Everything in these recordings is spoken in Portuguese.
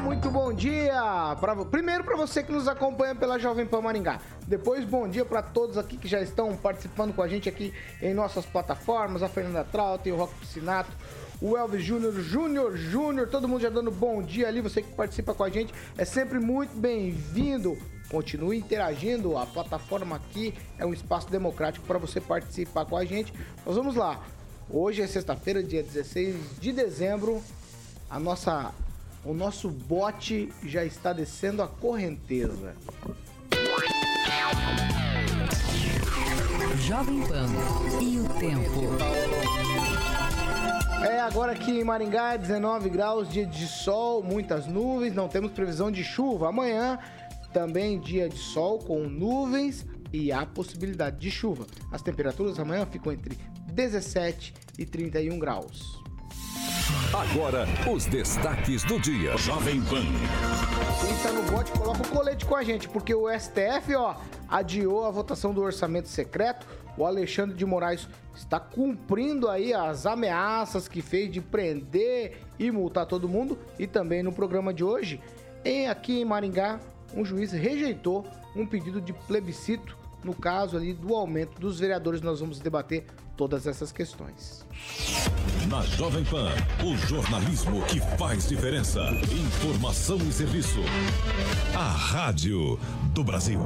Muito bom dia! Pra, primeiro para você que nos acompanha pela Jovem Pan Maringá. Depois, bom dia para todos aqui que já estão participando com a gente aqui em nossas plataformas. A Fernanda Trauta, o Rock Piscinato, o Elvis Júnior, Júnior Júnior, todo mundo já dando bom dia ali. Você que participa com a gente é sempre muito bem-vindo. Continue interagindo, a plataforma aqui é um espaço democrático para você participar com a gente. Nós vamos lá. Hoje é sexta-feira, dia 16 de dezembro. A nossa o nosso bote já está descendo a correnteza. Jovem Pan e o tempo. É, agora aqui em Maringá, 19 graus, dia de sol, muitas nuvens, não temos previsão de chuva. Amanhã, também dia de sol com nuvens e há possibilidade de chuva. As temperaturas amanhã ficam entre 17 e 31 graus. Agora, os destaques do dia. Jovem Pan. Quem está no bote, coloca o colete com a gente, porque o STF, ó, adiou a votação do orçamento secreto. O Alexandre de Moraes está cumprindo aí as ameaças que fez de prender e multar todo mundo. E também no programa de hoje, em aqui em Maringá, um juiz rejeitou um pedido de plebiscito no caso ali do aumento dos vereadores. Nós vamos debater todas essas questões. Na Jovem Pan, o jornalismo que faz diferença. Informação e serviço. A Rádio do Brasil.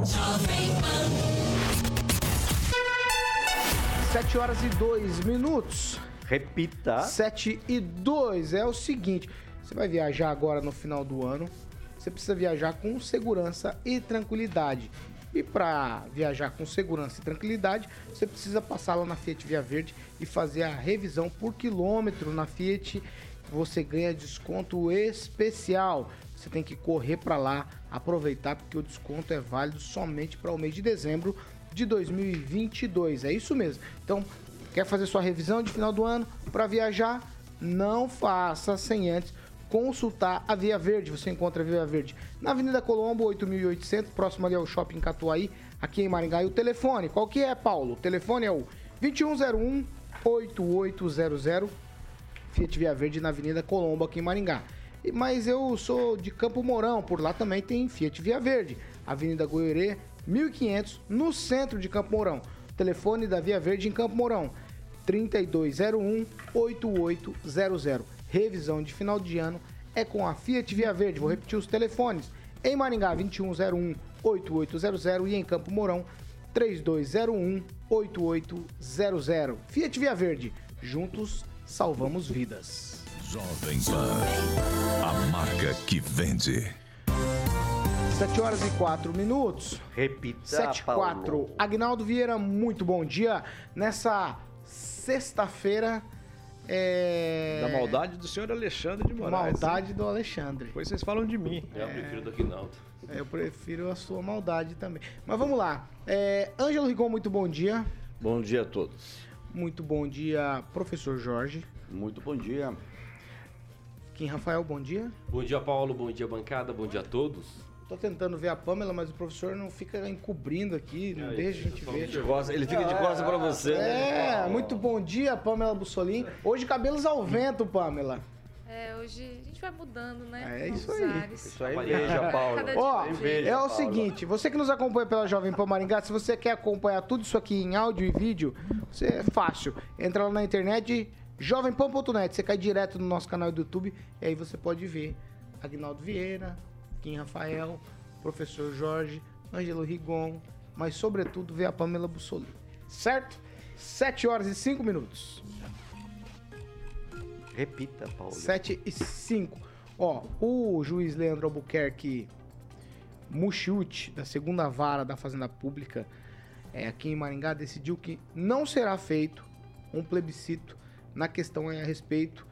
Sete horas e dois minutos. Repita. Sete e dois. É o seguinte: você vai viajar agora no final do ano. Você precisa viajar com segurança e tranquilidade. E para viajar com segurança e tranquilidade, você precisa passar lá na Fiat Via Verde e fazer a revisão por quilômetro na Fiat. Você ganha desconto especial. Você tem que correr para lá, aproveitar porque o desconto é válido somente para o mês de dezembro de 2022. É isso mesmo. Então, quer fazer sua revisão de final do ano para viajar? Não faça sem antes consultar a Via Verde. Você encontra a Via Verde na Avenida Colombo, 8800, próximo ali ao Shopping Catuaí, aqui em Maringá. E o telefone, qual que é, Paulo? O telefone é o 2101 8800 Fiat Via Verde na Avenida Colombo, aqui em Maringá. Mas eu sou de Campo Mourão, por lá também tem Fiat Via Verde, Avenida Goiorê, 1500, no centro de Campo Mourão. Telefone da Via Verde em Campo Mourão, 3201 8800 revisão de final de ano é com a Fiat Via Verde. Vou repetir os telefones. Em Maringá, 2101 8800 e em Campo Mourão, 3201 8800. Fiat Via Verde. Juntos salvamos vidas. Jovem Pan. A marca que vende. 7 horas e 4 minutos. Repita. 7 e 4. Agnaldo Vieira, muito bom dia. Nessa sexta-feira, é... Da maldade do senhor Alexandre de Moraes. Maldade do Alexandre. Depois vocês falam de mim. Eu prefiro do Aguinaldo. É, eu prefiro a sua maldade também. Mas vamos lá. É, Ângelo Rigon, muito bom dia. Bom dia a todos. Muito bom dia, professor Jorge. Muito bom dia. Kim Rafael, bom dia. Bom dia, Paulo. Bom dia, bancada. Bom dia a todos. Tô tentando ver a Pamela, mas o professor não fica encobrindo aqui, não É, deixa a gente ver. De costa- ele fica de costas pra você, né? É, muito bom dia, Pamela Bussolini. Hoje cabelos ao vento, Pamela. É, hoje a gente vai mudando, né? É isso aí. ares. Isso aí inveja, Paulo. Cada dia Ó, Inveja, é o Paulo. seguinte, você que nos acompanha pela Jovem Pan Maringá, se você quer acompanhar tudo isso aqui em áudio e vídeo, você é fácil. Entra lá na internet, jovempan.net, você cai direto no nosso canal do YouTube e aí você pode ver Agnaldo Vieira, Rafael, Professor Jorge, Ângelo Rigon mas sobretudo ver a Pamela Bussolini. Certo? 7 horas e 5 minutos. Repita, Paulo. 7 e 5. Ó, o juiz Leandro Albuquerque Muxiute, da segunda vara da Fazenda Pública, é, aqui em Maringá, decidiu que não será feito um plebiscito na questão a respeito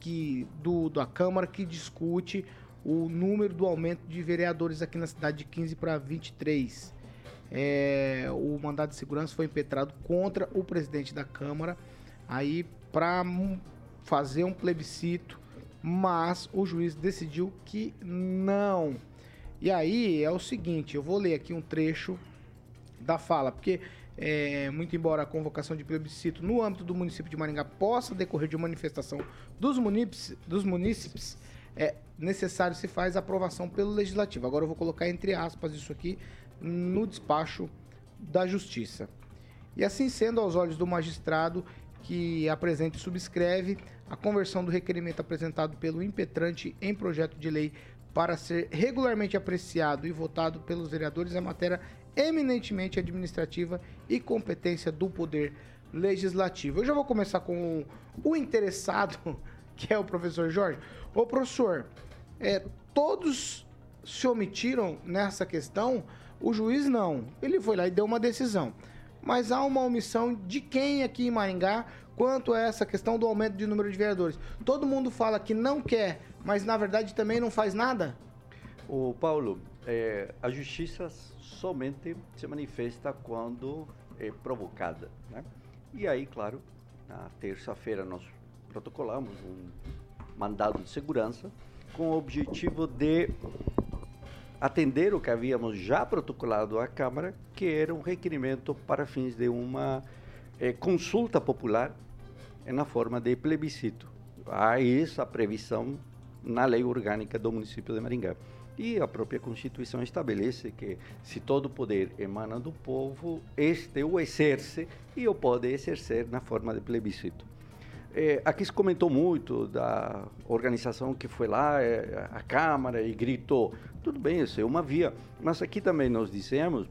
que, do, da Câmara que discute o número do aumento de vereadores aqui na cidade de 15 para 23. É, o mandado de segurança foi impetrado contra o presidente da Câmara aí para fazer um plebiscito, mas o juiz decidiu que não. E aí é o seguinte, eu vou ler aqui um trecho da fala, porque é, muito embora a convocação de plebiscito no âmbito do município de Maringá possa decorrer de manifestação dos munícipes, dos munícipes é necessário se faz aprovação pelo legislativo. Agora eu vou colocar entre aspas isso aqui no despacho da justiça. E assim sendo, aos olhos do magistrado que apresenta e subscreve a conversão do requerimento apresentado pelo impetrante em projeto de lei para ser regularmente apreciado e votado pelos vereadores é matéria eminentemente administrativa e competência do Poder Legislativo. Eu já vou começar com o interessado, que é o professor Jorge. Ô, professor, é, todos se omitiram nessa questão, o juiz não. Ele foi lá e deu uma decisão. Mas há uma omissão de quem aqui em Maringá quanto a essa questão do aumento de número de vereadores. Todo mundo fala que não quer, mas na verdade também não faz nada? O Paulo, é, a justiça somente se manifesta quando é provocada. Né? E aí, claro, na terça-feira nós protocolamos um mandado de segurança com o objetivo de atender o que havíamos já protocolado à Câmara, que era um requerimento para fins de uma é, consulta popular na forma de plebiscito. Há essa previsão na lei orgânica do município de Maringá. E a própria Constituição estabelece que se todo poder emana do povo, este o exerce e o pode exercer na forma de plebiscito. É, aqui se comentou muito da organização que foi lá, é, a Câmara, e gritou. Tudo bem, isso é uma via. Mas aqui também nós dissemos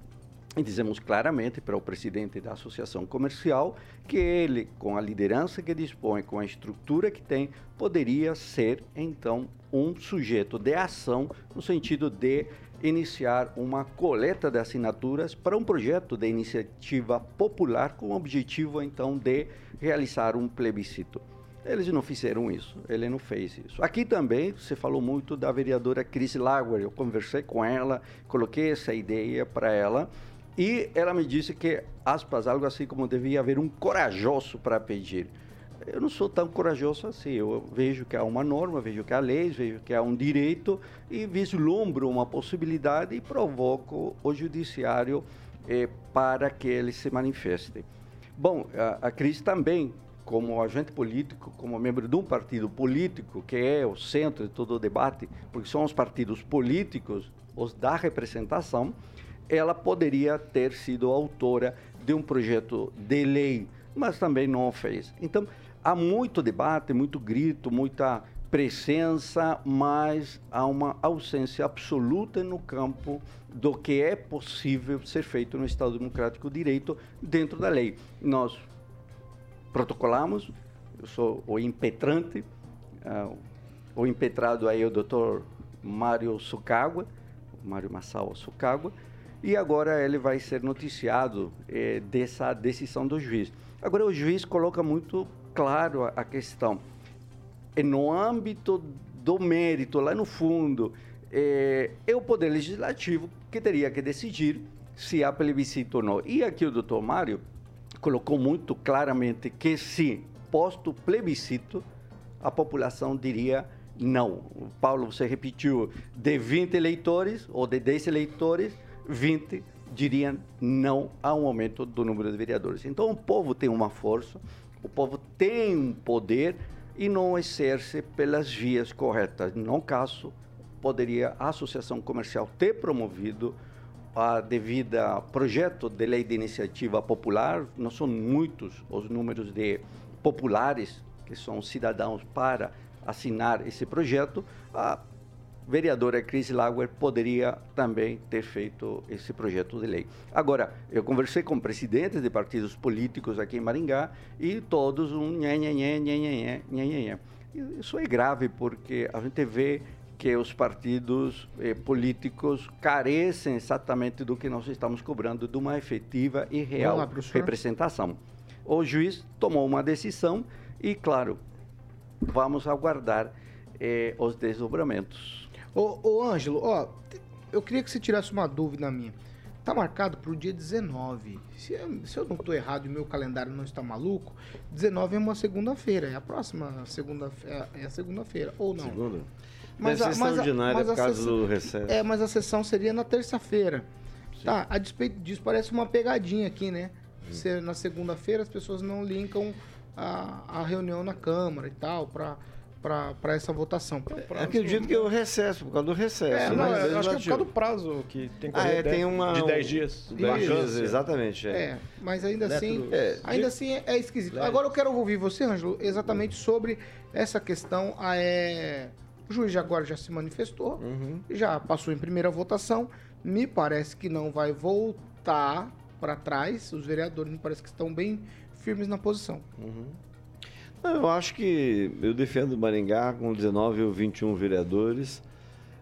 e dizemos claramente para o presidente da associação comercial que ele, com a liderança que dispõe, com a estrutura que tem, poderia ser então um sujeito de ação no sentido de iniciar uma coleta de assinaturas para um projeto de iniciativa popular com o objetivo então de realizar um plebiscito. Eles não fizeram isso, ele não fez isso. Aqui também você falou muito da vereadora Cris Lauer, eu conversei com ela, coloquei essa ideia para ela e ela me disse que, aspas, algo assim como devia haver um corajoso para pedir. Eu não sou tão corajoso assim. Eu vejo que há uma norma, vejo que há leis, vejo que há um direito e vislumbro uma possibilidade e provoco o judiciário eh, para que ele se manifeste. Bom, a, a Cris também, como agente político, como membro de um partido político, que é o centro de todo o debate, porque são os partidos políticos os da representação, ela poderia ter sido autora de um projeto de lei, mas também não fez. Então, há muito debate, muito grito, muita presença, mas há uma ausência absoluta no campo do que é possível ser feito no Estado Democrático de Direito dentro da lei. Nós protocolamos, eu sou o impetrante, uh, o impetrado aí é o doutor Mário Sucagua, Mário Massal Sucagua, e agora ele vai ser noticiado é, dessa decisão do juiz. Agora, o juiz coloca muito claro a, a questão. É no âmbito do mérito, lá no fundo, é, é, o Poder Legislativo que teria que decidir se há plebiscito ou não. E aqui o doutor Mário colocou muito claramente que se posto plebiscito, a população diria não. Paulo, você repetiu, de 20 eleitores ou de 10 eleitores, 20 diriam não ao aumento do número de vereadores. Então o povo tem uma força, o povo tem um poder e não exerce pelas vias corretas. No caso, poderia a associação comercial ter promovido a devida projeto de lei de iniciativa popular. Não são muitos os números de populares que são cidadãos para assinar esse projeto. Vereadora Cris Lauer poderia também ter feito esse projeto de lei. Agora, eu conversei com presidentes de partidos políticos aqui em Maringá e todos um nhé, nhé, nhé, nhé, nhé, nhé, nhé, nhé. Isso é grave porque a gente vê que os partidos eh, políticos carecem exatamente do que nós estamos cobrando, de uma efetiva e real lá, representação. O juiz tomou uma decisão e, claro, vamos aguardar eh, os desdobramentos. Ô, ô Ângelo, ó, eu queria que você tirasse uma dúvida minha. Tá marcado para o dia 19. Se, eu- se eu não estou errado e meu calendário não está maluco, 19 é uma segunda-feira. É a próxima segunda é a segunda-feira, ou não? Segunda? Mas Deve a- mas extraordinária mas a por causa sessão- do recesso. É, mas a sessão seria na terça-feira. Tá, a despeito disso, parece uma pegadinha aqui, né? Se na segunda-feira as pessoas não linkam a, a reunião na Câmara e tal, pra, pra essa votação. Acredito que é o recesso, por causa do recesso. É? Não, acho que é por Legislativo. causa do prazo que tem que Ah, é, tem de- uma... de 10 dias. 10 dias, exatamente. É. É, mas ainda Neto assim, É, ainda assim é, é esquisito. Agora eu quero ouvir você, Ângelo, exatamente sobre essa questão. ah, é, O juiz agora já se manifestou, Uhum. já passou em primeira votação. Me parece que não vai voltar para trás. Os vereadores me parece que estão bem firmes na posição. Não, Eu acho que eu defendo Maringá com 19 ou 21 vereadores.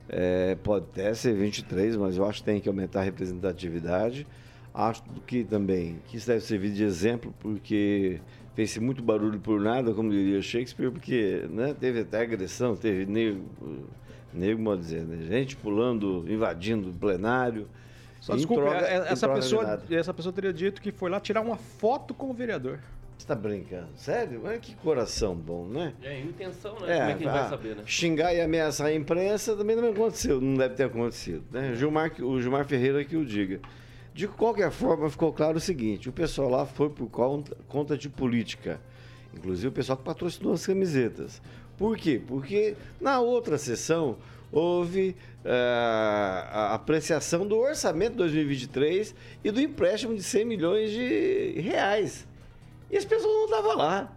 É, pode até ser 23, mas eu acho que tem que aumentar a representatividade. Acho que também que isso deve servir de exemplo, porque fez muito barulho por nada, como diria Shakespeare, porque né, teve até agressão, teve nego, nego modo de dizer, né, gente pulando, invadindo o plenário. Só desculpa, troca- é- essa pessoa, essa pessoa teria dito que foi lá tirar uma foto com o vereador. Você tá brincando? Sério? Olha que coração bom, né? É intenção, né? Como é que ele vai ah, saber, né? Xingar e ameaçar a imprensa também não aconteceu, não deve ter acontecido. Né? O, Gilmar, o Gilmar Ferreira que o diga. De qualquer forma, ficou claro o seguinte: o pessoal lá foi por conta, conta de política. Inclusive o pessoal que patrocinou as camisetas. Por quê? Porque na outra sessão houve eh, a apreciação do orçamento de 2023 e do empréstimo de 100 milhões de reais. E as pessoas não estavam lá.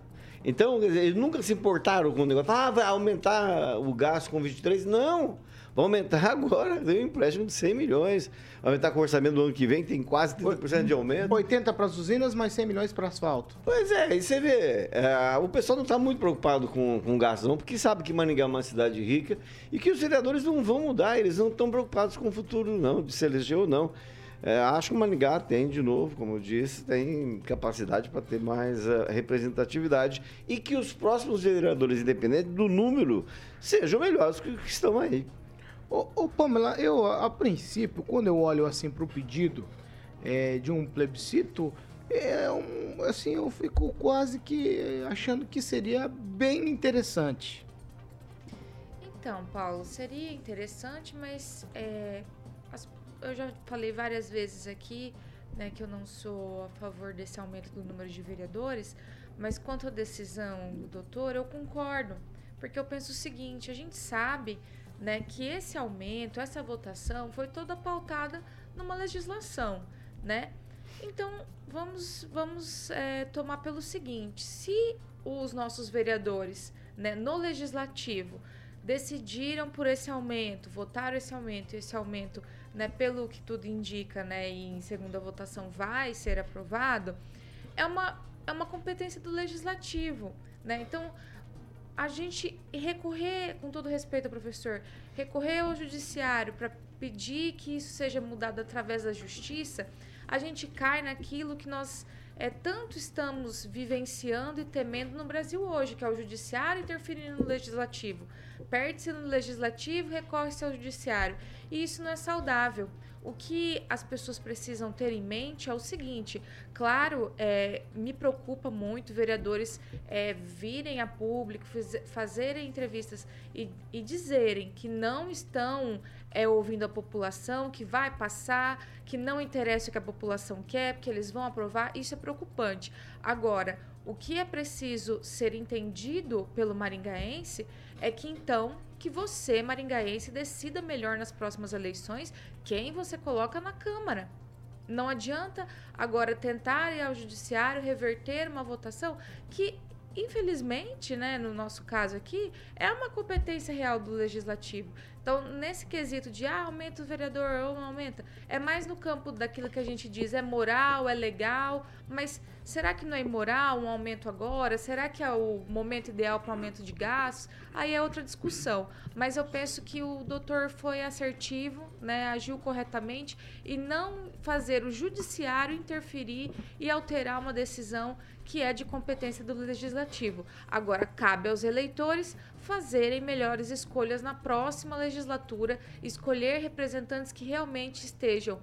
Então, dizer, eles nunca se importaram com o negócio. Ah, vai aumentar o gasto com 23? Não. Vai aumentar agora. Deu um empréstimo de 100 milhões. Vai aumentar com o orçamento do ano que vem, tem quase 30% de aumento. 80 para as usinas, mais 100 milhões para asfalto. Pois é, e você vê, é, o pessoal não está muito preocupado com, com gasto, não, porque sabe que Maringá é uma cidade rica e que os vereadores não vão mudar, eles não estão preocupados com o futuro, não, de se eleger ou não. É, acho que o Maringá tem, de novo, como eu disse, tem capacidade para ter mais eh, representatividade e que os próximos vereadores, independente do número, sejam melhores que os que estão aí. Ô, ô Pamela, eu, a princípio, quando eu olho assim para o pedido é, de um plebiscito, é um, assim, eu fico quase que achando que seria bem interessante. Então, Paulo, seria interessante, mas é, eu já falei várias vezes aqui né, que eu não sou a favor desse aumento do número de vereadores, mas quanto à decisão do doutor, eu concordo. Porque eu penso o seguinte, a gente sabe né, que esse aumento, essa votação foi toda pautada numa legislação, né? Então, vamos, vamos é, tomar pelo seguinte: se os nossos vereadores né, no legislativo decidiram por esse aumento, votaram esse aumento, esse aumento, né, pelo que tudo indica, né, e em segunda votação vai ser aprovado, é uma, é uma competência do legislativo, né? Então, a gente recorrer, com todo respeito, professor, recorrer ao judiciário para pedir que isso seja mudado através da justiça, a gente cai naquilo que nós é, tanto estamos vivenciando e temendo no Brasil hoje, que é o judiciário interferindo no legislativo. Perde-se no legislativo, recorre-se ao judiciário. E isso não é saudável. O que as pessoas precisam ter em mente é o seguinte: claro, é, me preocupa muito vereadores é, virem a público, fazerem entrevistas e, e dizerem que não estão é, ouvindo a população, que vai passar, que não interessa o que a população quer, porque eles vão aprovar. Isso é preocupante. Agora, o que é preciso ser entendido pelo maringaense é que então que você, maringaense, decida melhor nas próximas eleições quem você coloca na Câmara. Não adianta agora tentar ir ao judiciário reverter uma votação que, infelizmente, né, no nosso caso aqui, é uma competência real do legislativo. Então, nesse quesito de ah, aumenta o vereador ou não aumenta, é mais no campo daquilo que a gente diz, é moral, é legal, mas será que não é imoral um aumento agora? Será que é o momento ideal para aumento de gastos? Aí é outra discussão. Mas eu penso que o doutor foi assertivo, né, agiu corretamente e não fazer o judiciário interferir e alterar uma decisão que é de competência do legislativo. Agora cabe aos eleitores fazerem melhores escolhas na próxima legislatura, escolher representantes que realmente estejam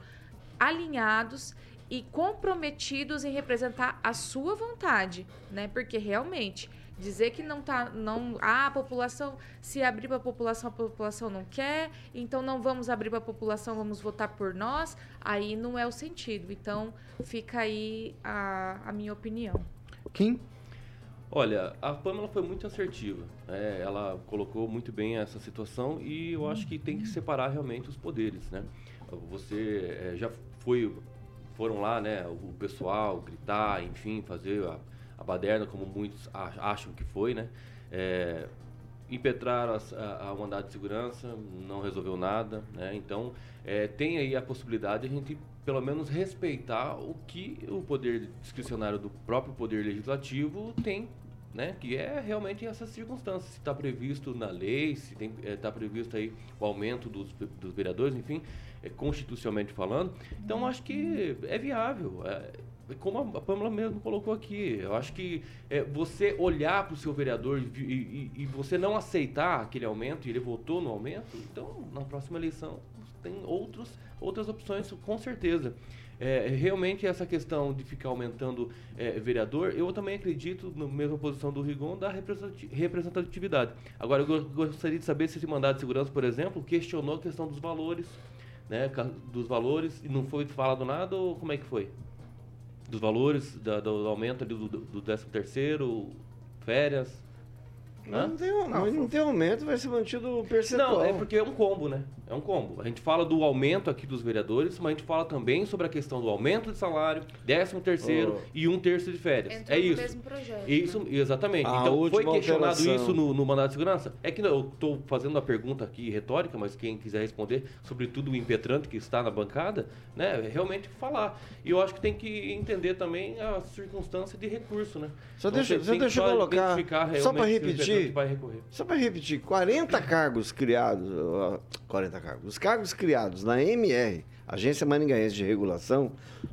alinhados e comprometidos em representar a sua vontade, né? Porque realmente dizer que não tá não ah, a população se abrir para a população a população não quer então não vamos abrir para a população vamos votar por nós aí não é o sentido então fica aí a, a minha opinião Kim Olha, a Pamela foi muito assertiva. né? ela colocou muito bem essa situação e eu acho que tem que separar realmente os poderes, né? Você eh, já foi, foram lá, né? O pessoal gritar, enfim, fazer a, a baderna como muitos a- acham que foi, né? É, impetraram as- a, a mandado de segurança, não resolveu nada, né? Então, é, tem aí a possibilidade de a gente, pelo menos, respeitar o que o poder discricionário do próprio poder legislativo tem, né? Que é realmente essas circunstâncias. Se está previsto na lei, se está previsto aí o aumento dos, dos vereadores, enfim, é, constitucionalmente falando. Então, acho que é viável. é, como a Pâmela mesmo colocou aqui, eu acho que é, você olhar para o seu vereador e, e- e você não aceitar aquele aumento e ele votou no aumento, então na próxima eleição tem outros, outras opções, com certeza. É, realmente essa questão de ficar aumentando é, vereador, eu também acredito, na mesma posição do Rigon, da representati- representatividade. Agora, eu go- gostaria de saber se esse mandado de segurança, por exemplo, questionou a questão dos valores, né, dos valores, e não foi falado nada, ou como é que foi? dos valores, da- do, aumento ali do, do 13 terceiro, férias. Hã? Não tem, um- mas não tem aumento, vai ser mantido o percentual. Não, é porque é um combo, né? É um combo. A gente fala do aumento aqui dos vereadores, mas a gente fala também sobre a questão do aumento de salário, 13 terceiro Oh. e um terço de férias. Entrou é no isso. mesmo projeto, Isso, né? exatamente. A então, foi questionado alteração. isso no, no mandato de segurança? É que não, eu estou fazendo uma pergunta aqui retórica, mas quem quiser responder, sobretudo o impetrante que está na bancada, né, realmente falar. E eu acho que tem que entender também a circunstância de recurso, né? Só Então, deixa, você deixa eu colocar, só para impetrante repetir, vai recorrer. só para repetir, 40 cargos criados, ó, 40 cargos, os cargos criados na MR, Agência Maringaense de Regulação,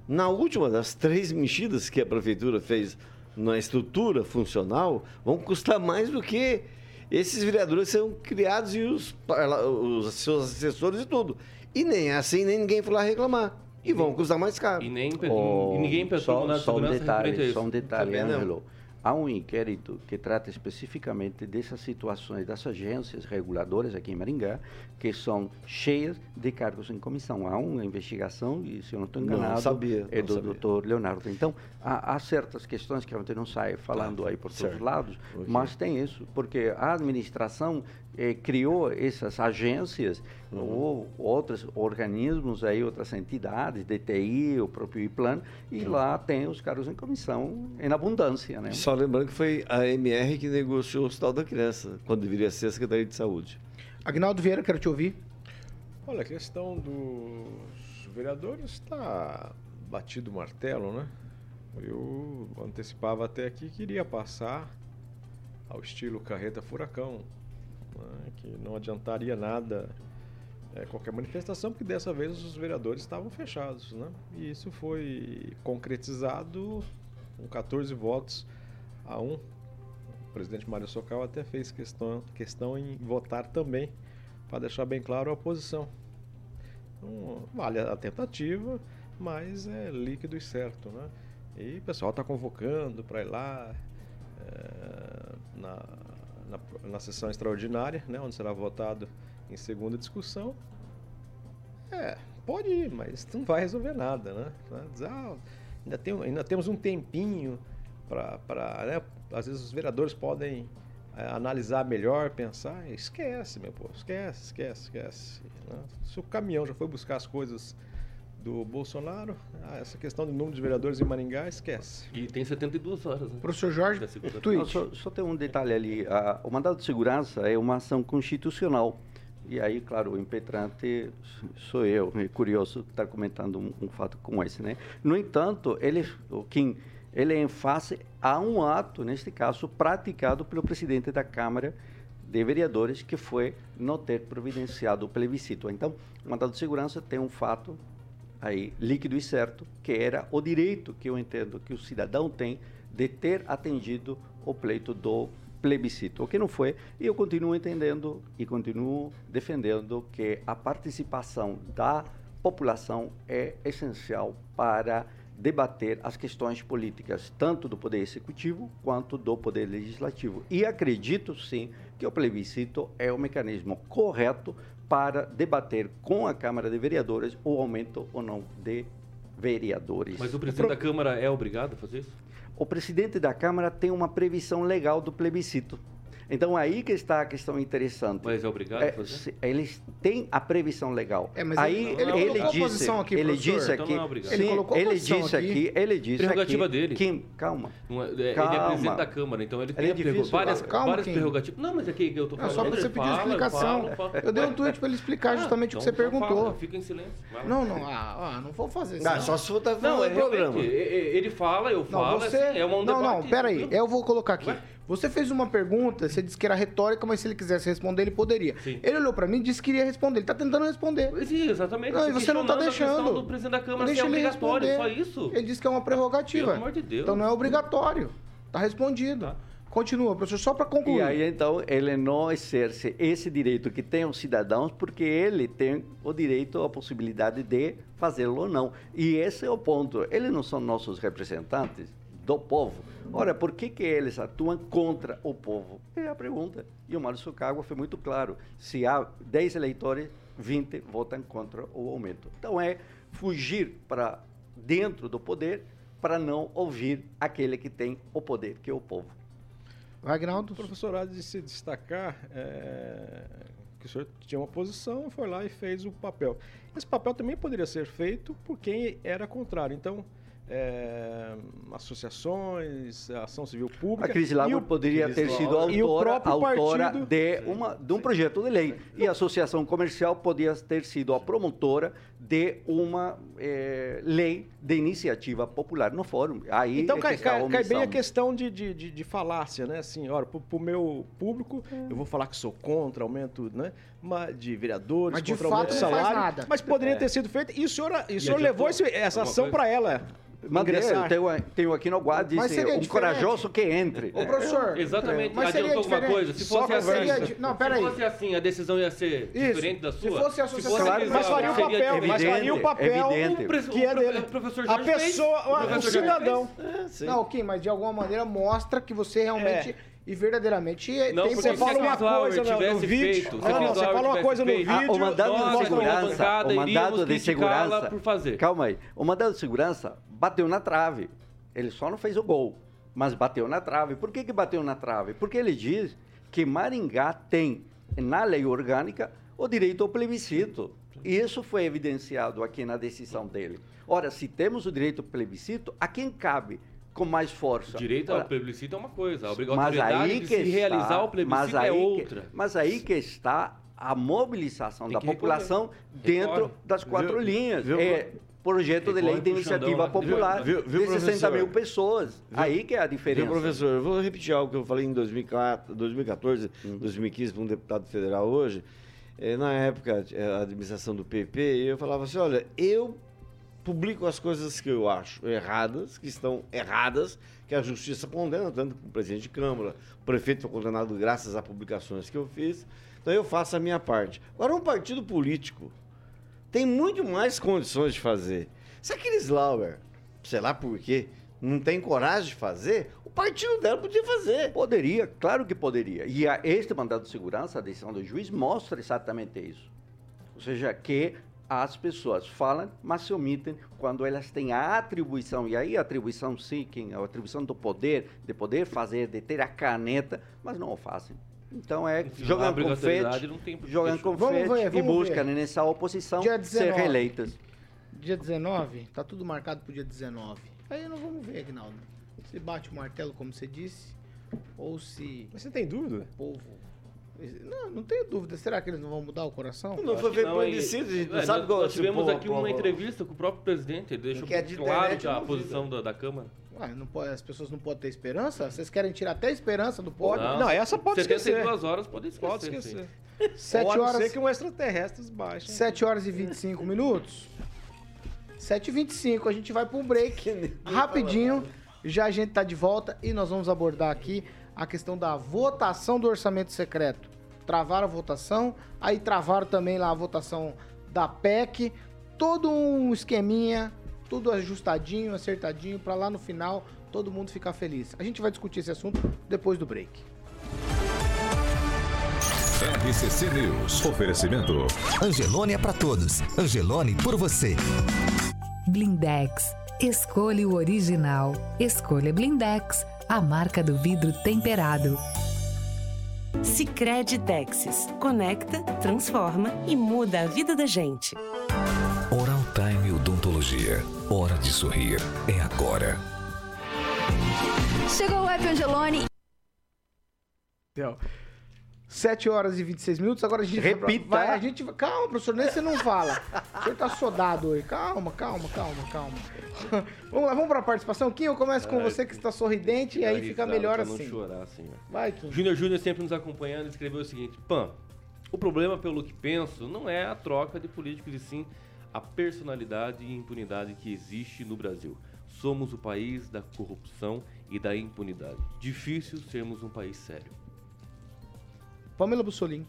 na última das três mexidas que a prefeitura fez na estrutura funcional, vão custar mais do que esses vereadores são criados e os, os seus assessores e tudo. E nem é assim, nem ninguém foi lá reclamar. E vão custar mais caro. E, nem, Oh, e ninguém o só, de só um segurança detalhe, isso. só um detalhe, Também não. Há um inquérito que trata especificamente dessas situações das agências reguladoras aqui em Maringá, que são cheias de cargos em comissão. Há uma investigação, e se eu não estou Não enganado, sabia, é não do doutor Leonardo. Então, há, há certas questões que a gente não sai falando aí por todos certo. os lados, Ok. mas tem isso, porque a administração eh, criou essas agências Uhum. ou outros organismos aí, outras entidades, DTI, o próprio IPLAN, e Uhum. lá tem os cargos em comissão em abundância, né? Só lembrando que foi a MR que negociou o Hospital da Criança, quando deveria ser a Secretaria de Saúde. Agnaldo Vieira, quero te ouvir. Olha, a questão dos vereadores está batido o martelo, né? Eu antecipava até aqui que iria passar ao estilo carreta furacão, né? que não adiantaria nada é, qualquer manifestação, porque dessa vez os vereadores estavam fechados, né? E isso foi concretizado com 14 votos a um. O presidente Mário Socal até fez questão, questão em votar também, para deixar bem claro a oposição. Então, vale a tentativa, mas é líquido e certo, né? E o pessoal está convocando para ir lá é, na, na, na sessão extraordinária, né, onde será votado em segunda discussão. É, pode ir, mas não vai resolver nada, né? Ah, ainda, tem, ainda temos um tempinho para. Né, às vezes os vereadores podem é, analisar melhor, pensar. Esquece, meu povo, esquece, esquece, esquece. né? Se o caminhão já foi buscar as coisas do Bolsonaro, ah, essa questão do número de vereadores em Maringá, esquece. E tem 72 horas, né? Professor Jorge, tweet. só, só tem um detalhe ali. a- o mandado de segurança é uma ação constitucional. E aí, claro, o impetrante sou eu. É curioso estar comentando um, um fato como esse, né? No entanto, ele, o Kim, ele é em face a um ato, neste caso, praticado pelo presidente da Câmara de Vereadores, que foi não ter providenciado o plebiscito. Então, o mandado de segurança tem um fato aí líquido e certo, que era o direito que eu entendo que o cidadão tem de ter atendido o pleito do plebiscito, o que não foi, e eu continuo entendendo e continuo defendendo que a participação da população é essencial para debater as questões políticas, tanto do Poder Executivo quanto do Poder Legislativo. E acredito, sim, que o plebiscito é o mecanismo correto para debater com a Câmara de Vereadores o aumento ou não de vereadores. Mas o presidente da Câmara é obrigado a fazer isso? O presidente da Câmara tem uma previsão legal do plebiscito. Então aí que está a questão interessante. Mas é obrigado é, fazer? Eles têm a previsão legal. É, mas aí ele- ele colocou a posição aqui, ele disse Então aqui, não é. Ele sim, colocou a ele posição disse aqui. aqui, ele disse Prerrogativa aqui, dele. Kim, calma. Não é- é- ele é Calma. presidente da Câmara, então ele tem É a prerrogativa- difícil, várias, calma, várias prerrogativas. Não, mas é que eu tô É falando. só pra você Ele pedir fala, explicação. fala, fala. Eu dei um tweet para ele explicar justamente o que você então já perguntou. fala, fica em silêncio. vai. Não, não, ah, ah, não vou fazer isso. Ah, não. só se for estar Não, é programa. é- é- ele fala, eu Não, falo, você. assim, é uma um não, debate, não, peraí. Eu vou colocar aqui. Você fez uma pergunta, você disse que era retórica, mas se ele quisesse responder, ele poderia. Sim. Ele olhou pra mim e disse que iria responder. Ele tá tentando responder. Sim, exatamente. Não, e você não tá deixando. do presidente da Câmara Deixa ser ele obrigatório, responder. só isso. Ele disse que é uma prerrogativa. Pelo amor de Deus. Então não é obrigatório. Tá respondido. Tá. Continua, professor, só pra concluir. E aí, então, ele não exerce esse direito que tem os cidadãos, porque ele tem o direito, a possibilidade de fazê-lo ou não. E esse é o ponto. Eles não são nossos representantes do povo. Ora, por que, que eles atuam contra o povo? É a pergunta. E o Márcio Cágua foi muito claro. Se há 10 eleitores, 20 votam contra o aumento. Então, é fugir para dentro do poder para não ouvir aquele que tem o poder, que é o povo. Vai, Agnaldo. O professor há de se destacar é, que o senhor tinha uma posição, foi lá e fez o papel. Esse papel também poderia ser feito por quem era contrário. Então, é, associações, ação civil pública. A Cris Lago poderia ter sido autora, autora partido- de, uma, de um projeto de lei. E a Associação Comercial podia ter sido a promotora de uma eh, lei de iniciativa popular no fórum. Aí Então é cai, cai- cai bem a questão de, de, de, de falácia, né? Assim, olha, pro, pro meu público, eu vou falar que sou contra aumento né? de vereadores, Mas de contra aumento fato de não faz salário. nada. Mas poderia ter sido feito. E o senhor, e o senhor adiantou levou esse- essa ação para ela. Mandei, eu ingressar. tenho, tenho aqui no guarda, Mas disse, um diferente. corajoso que entre. Ô, professor. Exatamente. Mas seria Adiantou alguma diferente. coisa? Se Só fosse assim, não, peraí. se fosse assim, a decisão ia ser Isso. diferente da Se sua? fosse a associação- Claro, mas faria o seria papel, mas faria o papel evidente. O pres- que é dele. o professor A Jorge pessoa, O o, cidadão. Não, Kim, mas de alguma maneira mostra que você realmente e verdadeiramente Não, tem Você fala uma coisa no- vídeo. feito, Não, não, você fala uma coisa no vídeo. Ah, o mandado nós, de segurança, o mandado de segurança, por fazer. calma aí, o mandado de segurança bateu na trave. Ele só não fez o gol, mas bateu na trave. Por que que bateu na trave? Porque ele diz que Maringá tem na lei orgânica o direito ao plebiscito. Isso foi evidenciado aqui na decisão dele. Ora, se temos o direito ao plebiscito, a quem cabe com mais força? Direito Ora, ao plebiscito é uma coisa, a mas obrigatoriedade aí de que se está, realizar o mas plebiscito é aí que- outra. mas aí que está a mobilização da que recorrer. população dentro Recorre. das quatro Viu- linhas. viu, é projeto de lei Recorre de iniciativa Xandão lá. popular Viu- viu, de 60 professor? mil pessoas. Aí que é a diferença. Viu, professor, eu vou repetir algo que eu falei em 2004, 2014, Hum. 2015 para um deputado federal hoje. Eh, na época, eh, a administração do PP, eu falava assim, olha, eu publico as coisas que eu acho erradas, que estão erradas, que a justiça condena, tanto o presidente de Câmara, o prefeito foi condenado graças a publicações que eu fiz. Então eu faço a minha parte. Agora, um partido político tem muito mais condições de fazer. Se aqueles Lauer, sei lá por quê, não tem coragem de fazer, partido dela podia fazer. Poderia, claro que poderia. E a, este mandado de segurança, a decisão do juiz, mostra exatamente isso. Ou seja, que as pessoas falam, mas se omitem quando elas têm a atribuição, e aí a atribuição sim, quem- a atribuição do poder, de poder fazer, de ter a caneta, mas não o fazem. Então é jogando confete, não jogando. Vamos confete e buscam ver. nessa oposição ser 19. reeleitas. Dia 19, tá tudo marcado pro dia 19. Aí nós vamos ver, Agnaldo. Se bate o martelo, como você disse, ou se Mas você tem dúvida? o povo Não, não tenho dúvida. Será que eles não vão mudar o coração? Não foi feito plebiscito, a gente não sabe qual Nós tivemos aqui uma entrevista com o próprio presidente, ele deixou Que de claro internet já a não posição da, da Câmara. Ué, não pode, as pessoas não podem ter esperança? Vocês querem tirar até a esperança do povo? Não, não, essa pode esquecer. 72 horas pode esquecer. Pode esquecer. sim. 7 Pode horas, ser que um extraterrestre baixe. 7 horas e 25 minutos. 7 e 25 a gente vai para um break rapidinho. Já a gente tá de volta e nós vamos abordar aqui a questão da votação do orçamento secreto. Travaram a votação, aí travaram também lá a votação da PEC. Todo um esqueminha, tudo ajustadinho, acertadinho, para lá no final todo mundo ficar feliz. A gente vai discutir esse assunto depois do break. RCC News. Oferecimento. Angelone é para todos. Angelone por você. Blindex. Escolha o original. Escolha Blindex, a marca do vidro temperado. Sicredi Texas. Conecta, transforma e muda a vida da gente. Oral Time Odontologia. Hora de sorrir. É agora. Chegou o app Angelone. Então, 7 horas e 26 minutos. Agora a gente Repita. Vai, a gente, calma, professor, nem você não fala. O senhor tá sodado hoje. Calma, calma, calma, calma. vamos lá, vamos pra participação. Kim, eu começo com Ai, você que está sorridente e aí fica risada melhor pra não assim. chorar assim. Vai, Kim. Júnior Júnior sempre nos acompanhando, escreveu o seguinte: Pan, o problema, pelo que penso, não é a troca de políticos, e sim a personalidade e impunidade que existe no Brasil. Somos o país da corrupção e da impunidade. Difícil sermos um país sério. Pamela Bussolini.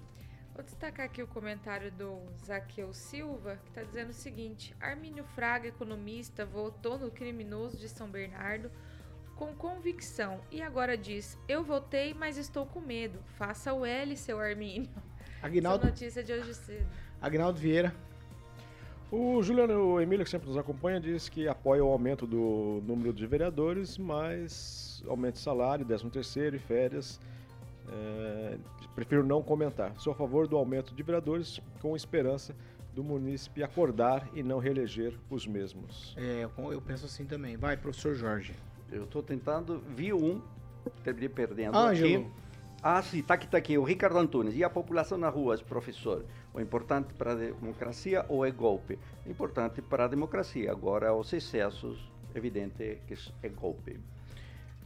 Vou destacar aqui o comentário do Zaqueu Silva, que está dizendo o seguinte: Armínio Fraga, economista, votou no criminoso de São Bernardo com convicção e agora diz: Eu votei, mas estou com medo. Faça o L, seu Armínio. Aguinaldo, Essa notícia de hoje cedo. Aguinaldo Vieira. O Juliano Emílio, que sempre nos acompanha, diz que apoia o aumento do número de vereadores, mas aumento de salário, 13 terceiro e férias. é, prefiro não comentar. Sou a favor do aumento de vereadores com esperança do munícipe acordar e não reeleger os mesmos. É, eu- eu penso assim também. Vai, professor Jorge. Eu estou tentando, vi um, terminei perdendo Ângelo. aqui. Ah, sim, está aqui, está aqui, o Ricardo Antunes. E a população na rua, professor? O importante para a democracia ou é golpe? Importante para a democracia. Agora, os excessos, evidente que é golpe.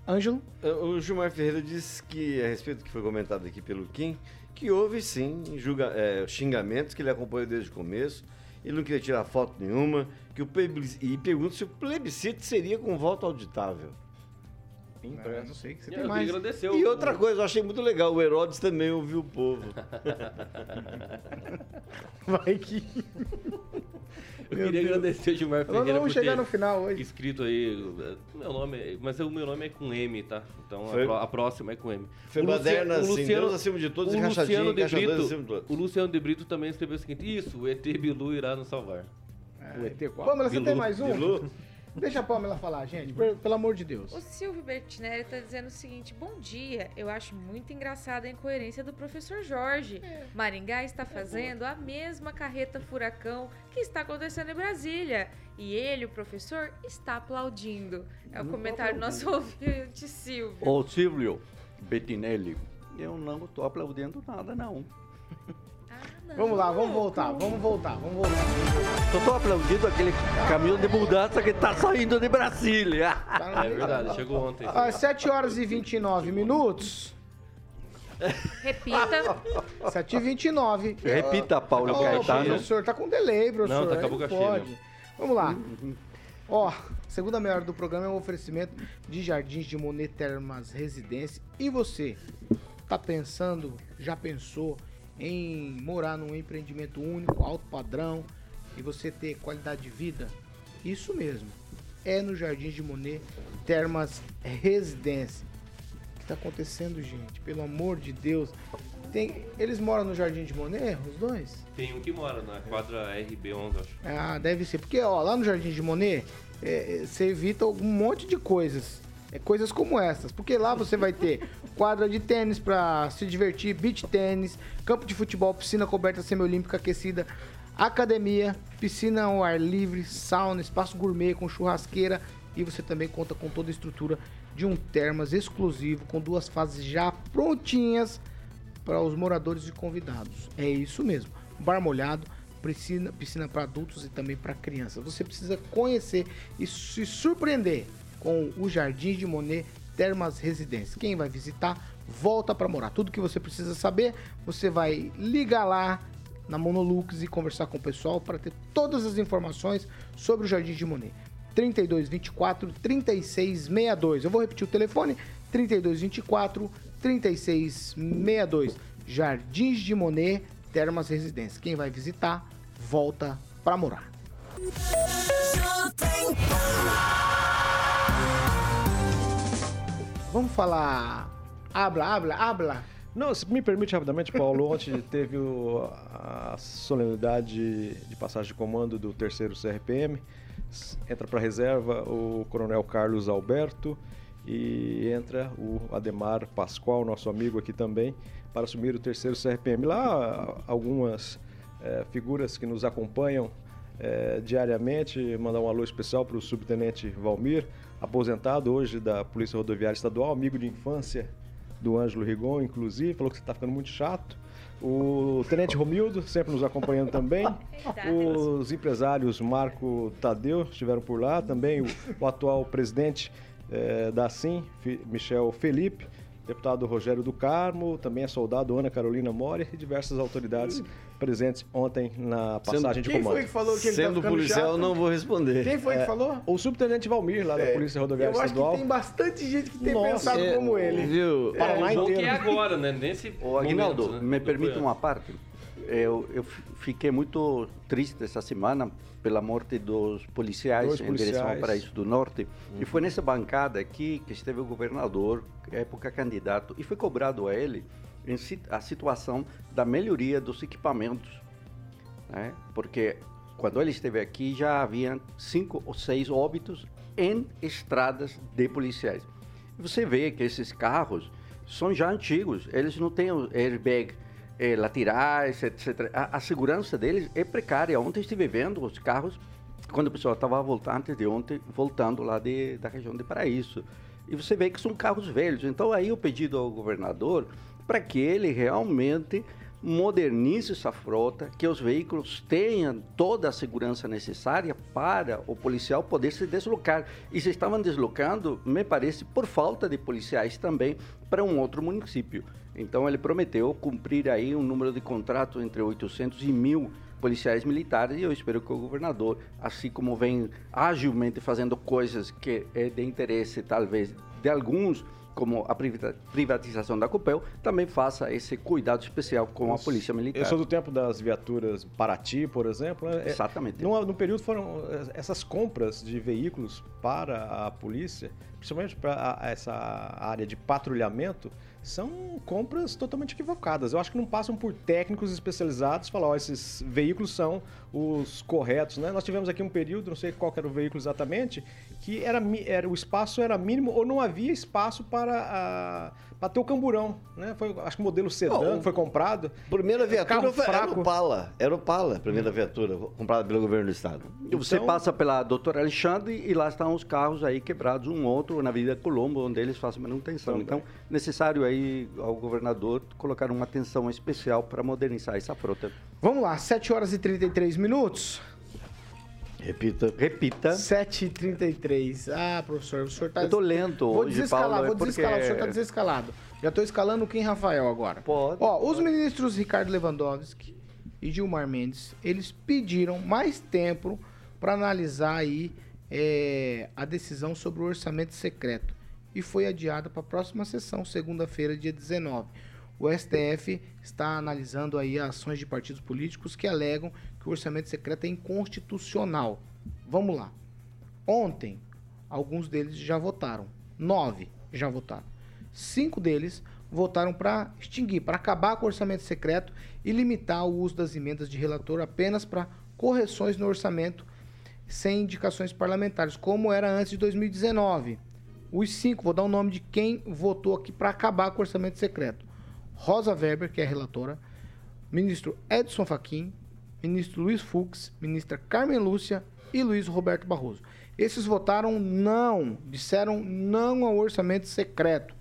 Ângelo. O Gilmar Ferreira disse que, a respeito do que foi comentado aqui pelo Kim, que houve sim julga, é, xingamentos que ele acompanhou desde o começo. Ele não queria tirar foto nenhuma. Que o plebiscito, e pergunta se o plebiscito seria com voto auditável. Ah, não sei que você E tem eu mais. queria agradecer E outra coisa, eu achei muito legal, o Herodes também ouviu o povo. Vai que. Eu queria Deus. agradecer o Gilmar Nós Ferreira vamos por chegar ter no final hoje. escrito aí, eh, meu nome, é- mas o meu nome é com M, tá? Então a a, próxima é com M. Foi O assim, Luciano- Deus acima de todos o e Luciano de Brito, acima de todos. o Luciano de Brito também escreveu o seguinte: Isso, o ET Bilu irá nos salvar. O ET Pamela, você Bilu. tem mais um? Bilu? Deixa a Pamela falar, gente. Pelo amor de Deus. O Silvio Bertinelli está dizendo o seguinte: Bom dia, eu acho muito engraçada a incoerência do professor Jorge. Maringá está fazendo a mesma carreta furacão que está acontecendo em Brasília. E ele, o professor, está aplaudindo. É o comentário do nosso ouvinte Silvio. Ô Silvio Bettinelli, eu não estou aplaudindo nada, não. Vamos lá, vamos voltar, vamos voltar, vamos voltar. Só estou aplaudindo aquele caminhão de mudança que está saindo de Brasília. Tá É verdade, chegou ontem. Às 7 horas e 29 minutos. Repita. 7 e 29. Repita, Paulo Ô, Caetano. professor, tá com delay, professor. Não, tá com a boca cheia. Vamos lá. Ó, segunda meia hora do programa é um oferecimento de Jardins de Monet Termas Residência. E você, tá pensando, já pensou em morar num empreendimento único, alto padrão, e você ter qualidade de vida? Isso mesmo. É no Jardins de Monet Termas Residência. O que tá acontecendo, gente? Pelo amor de Deus. Tem, eles moram no Jardim de Monet, os dois? Tem um que mora na quadra RB11, acho. Ah, deve ser. Porque, ó, lá no Jardim de Monet, é, é, você evita um monte de coisas. É, coisas como essas. Porque lá você vai ter quadra de tênis pra se divertir, beach tênis, campo de futebol, piscina coberta semiolímpica aquecida, academia, piscina ao ar livre, sauna, espaço gourmet com churrasqueira. E você também conta com toda a estrutura de um termas exclusivo, com duas fases já prontinhas para os moradores e convidados. É isso mesmo. Bar molhado, piscina, piscina para adultos e também para crianças. Você precisa conhecer e se surpreender com o Jardim de Monet Termas Residência. Quem vai visitar, volta para morar. Tudo que você precisa saber, você vai ligar lá na Monolux e conversar com o pessoal para ter todas as informações sobre o Jardim de Monet. 3224 3662. Eu vou repetir o telefone: 3224 3662. Jardins de Monet, Termas Residência. Quem vai visitar, volta para morar. Vamos falar. Habla, habla, habla. Não, se me permite rapidamente, Paulo, ontem teve o, a solenidade de passagem de comando do terceiro CRPM. Entra para reserva o Coronel Carlos Alberto e entra o Ademar Pascoal, nosso amigo aqui também, para assumir o terceiro CRPM. Lá, algumas é, figuras que nos acompanham é, diariamente, mandar um alô especial para o subtenente Valmir, aposentado hoje da Polícia Rodoviária Estadual, amigo de infância do Ângelo Rigon, inclusive, falou que você está ficando muito chato. O Tenente Romildo, sempre nos acompanhando também. Os empresários Marco Tadeu estiveram por lá, também o, o atual presidente é, da SIM, Michel Felipe, deputado Rogério do Carmo, também a soldado Ana Carolina Mori e diversas autoridades presentes ontem na passagem Sendo, de comando. Quem foi que falou que ele Sendo tá policial, chato? não vou responder. Quem foi É, que falou? O subtenente Valmir, lá da É, Polícia Rodoviária Eu acho Estadual. que tem bastante gente que tem Nossa, pensado é, como ele. Viu? Paraná É, que inteiro. é agora, né? Nesse Ô, Aguinaldo, né? me permite uma parte? Eu, eu fi- fiquei muito triste essa semana pela morte dos policiais Dois em direção ao. Paraíso do Norte. E foi nessa bancada aqui que esteve o governador, época candidato, e foi cobrado a ele a situação da melhoria dos equipamentos. né? Porque quando ele esteve aqui já havia cinco ou seis óbitos em estradas de policiais. Você vê que esses carros são já antigos, eles não têm airbag eh, laterais, etc. A, a segurança deles é precária. Ontem estive vendo os carros, quando o pessoal estava voltando, antes de ontem, voltando lá de, da região de Paraíso. E você vê que são carros velhos. Então aí o pedido ao governador para que ele realmente modernize essa frota, que os veículos tenham toda a segurança necessária para o policial poder se deslocar. E se estavam deslocando, me parece, por falta de policiais também para um outro município. Então ele prometeu cumprir aí um número de contratos entre 800 e 1000 policiais militares e eu espero que o governador, assim como vem agilmente fazendo coisas que é de interesse talvez de alguns, como a privatização da Copel, também faça esse cuidado especial com a polícia militar. Eu sou do tempo das viaturas Paraty, por exemplo. né? É, Exatamente. No, no período foram eh, essas compras de veículos para a polícia, principalmente para essa área de patrulhamento, são compras totalmente equivocadas. Eu acho que não passam por técnicos especializados falar, ó, esses veículos são os corretos, né? Nós tivemos aqui um período, não sei qual era o veículo exatamente, que era, era o espaço era mínimo ou não havia espaço para, a, ter o camburão, né? Foi, acho que o modelo sedã foi comprado. Primeira viatura Carro foi, era fraco. o Pala. Era o Pala, a primeira viatura comprada pelo governo do estado. E Você Então- passa pela Doutora Alexandre e lá estão os carros aí quebrados, um outro na Avenida Colombo, onde eles fazem manutenção. Também. Então, necessário aí ao governador colocar uma atenção especial para modernizar essa frota. Vamos lá, 7 horas e 33 minutos. Repita. Repita. 7h33. Ah, professor, o senhor tá. Eu tô lento Vou hoje, desescalar, Paulo, é vou desescalar. O senhor porque- tá desescalado. Já tô escalando o Kim Rafael agora. Pode, Ó, os ministros Ricardo Lewandowski e Gilmar Mendes, eles pediram mais tempo para analisar aí é, a decisão sobre o orçamento secreto. E foi adiada para a próxima sessão, segunda-feira, dia 19. O STF está analisando aí ações de partidos políticos que alegam que o orçamento secreto é inconstitucional. Vamos lá. Ontem, alguns deles já votaram. Nove já votaram. Cinco deles votaram para extinguir, para acabar com o orçamento secreto e limitar o uso das emendas de relator apenas para correções no orçamento sem indicações parlamentares, como era antes de 2019. Os cinco, vou dar o nome de quem votou aqui para acabar com o orçamento secreto. Rosa Weber, que é relatora, ministro Edson Fachin, ministro Luiz Fux, ministra Carmen Lúcia e Luiz Roberto Barroso. Esses votaram não, disseram não ao orçamento secreto.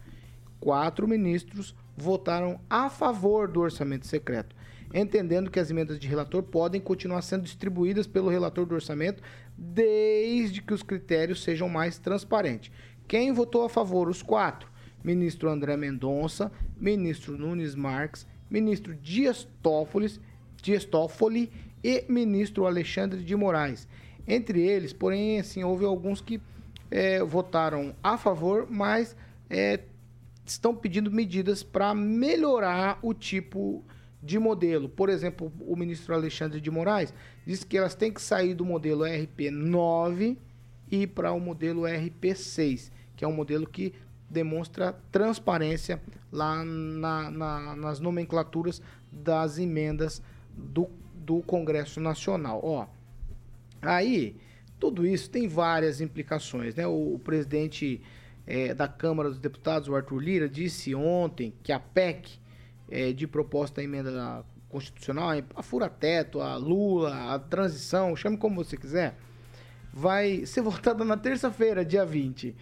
Quatro ministros votaram a favor do orçamento secreto, entendendo que as emendas de relator podem continuar sendo distribuídas pelo relator do orçamento desde que os critérios sejam mais transparentes. Quem votou a favor? Os quatro: ministro André Mendonça, ministro Nunes Marques, ministro Dias Toffoli, Dias Toffoli e ministro Alexandre de Moraes. Entre eles, porém, assim, houve alguns que é, votaram a favor, mas é, estão pedindo medidas para melhorar o tipo de modelo. Por exemplo, o ministro Alexandre de Moraes disse que elas têm que sair do modelo RP9 e para o modelo RP6, que é um modelo que demonstra transparência lá na, na, nas nomenclaturas das emendas do, do Congresso Nacional. Ó, aí, tudo isso tem várias implicações. Né? O, o presidente é, da Câmara dos Deputados, o Arthur Lira, disse ontem que a PEC é, de proposta da emenda constitucional, a fura-teto, a Lula, a transição, chame como você quiser, vai ser votada na terça-feira, dia 20.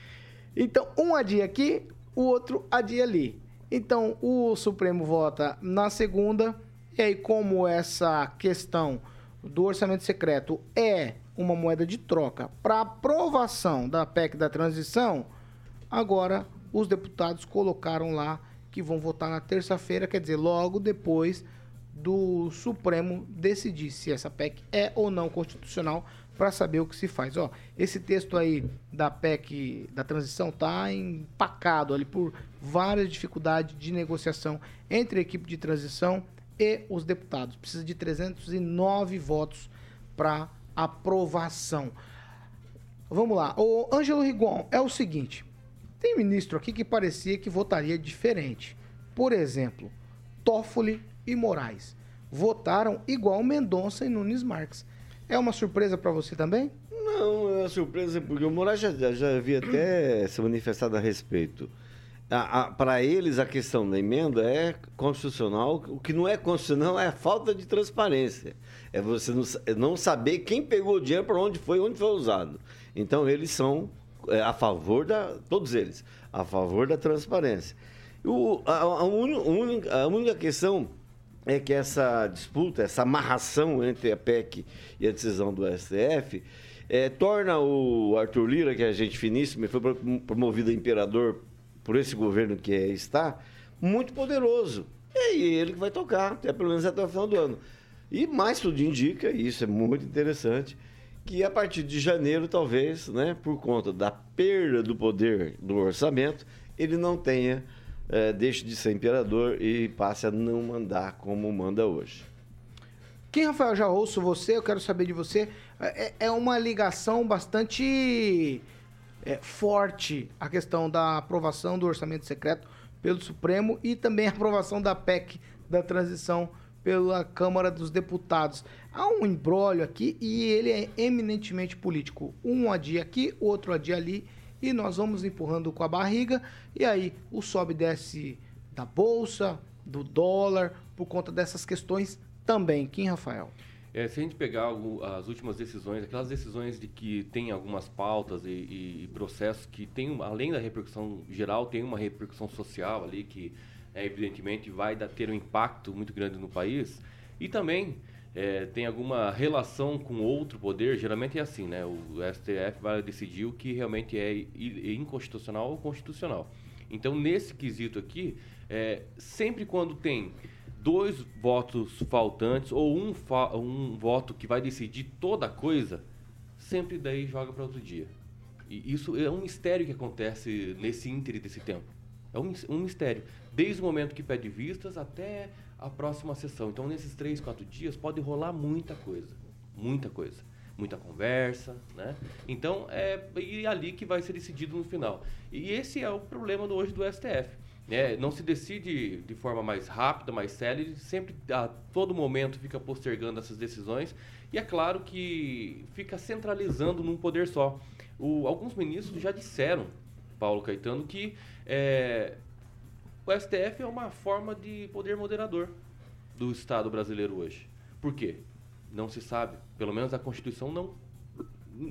Então, um adia aqui, o outro adia ali. Então, o Supremo vota na segunda, e aí, como essa questão do orçamento secreto é uma moeda de troca para aprovação da PEC da transição, agora os deputados colocaram lá que vão votar na terça-feira, quer dizer, logo depois do Supremo decidir se essa PEC é ou não constitucional para saber o que se faz. Ó, esse texto aí da PEC da transição tá empacado ali por várias dificuldades de negociação entre a equipe de transição e os deputados. Precisa de 309 votos para aprovação. Vamos lá. O Ângelo Rigon, é o seguinte. Tem ministro aqui que parecia que votaria diferente. Por exemplo, Toffoli e Moraes votaram igual Mendonça e Nunes Marques. É uma surpresa para você também? Não, é uma surpresa porque o Moraes já, já havia até se manifestado a respeito. Para eles, a questão da emenda é constitucional. O que não é constitucional é a falta de transparência. É você não, é não saber quem pegou o dinheiro, para onde foi, onde foi usado. Então, eles são é, a favor da. Todos eles, a favor da transparência. O, a, a, única, a única questão é que essa disputa, essa amarração entre a PEC e a decisão do STF, é, torna o Arthur Lira, que é gente finíssimo, foi promovido a imperador por esse governo que é, está, muito poderoso. É ele que vai tocar, até pelo menos até o final do ano. E mais tudo indica, e isso é muito interessante, que a partir de janeiro, talvez, né, por conta da perda do poder do orçamento, ele não tenha é, deixe de ser imperador e passe a não mandar como manda hoje. Quem, Rafael, já ouço você, eu quero saber de você. É, é uma ligação bastante é, forte a questão da aprovação do orçamento secreto pelo Supremo e também a aprovação da PEC da transição pela Câmara dos Deputados. Há um embrólio aqui e ele é eminentemente político. Um adia aqui, outro adia ali e nós vamos empurrando com a barriga e aí o sobe e desce da bolsa, do dólar, por conta dessas questões também. Quem, Rafael? É, se a gente pegar as últimas decisões, aquelas decisões de que tem algumas pautas e, e, e processos que tem, além da repercussão geral, tem uma repercussão social ali que é, evidentemente vai dar, ter um impacto muito grande no país. E também é, tem alguma relação com outro poder, geralmente é assim, né? O STF vai decidir o que realmente é inconstitucional ou constitucional. Então, nesse quesito aqui, é, sempre quando tem dois votos faltantes ou um, fa um voto que vai decidir toda coisa, sempre daí joga para outro dia. E isso é um mistério que acontece nesse ínter desse tempo. É um, um mistério. Desde o momento que pede vistas até a próxima sessão. Então, nesses três, quatro dias, pode rolar muita coisa. Muita coisa. Muita conversa, né? Então, é e ali que vai ser decidido no final. E esse é o problema do, hoje do STF. Né? Não se decide de forma mais rápida, mais célere, sempre a todo momento fica postergando essas decisões. E é claro que fica centralizando num poder só. O, alguns ministros já disseram, Paulo Caetano, que é, o STF é uma forma de poder moderador do Estado brasileiro hoje. Por quê? Não se sabe. Pelo menos a Constituição não,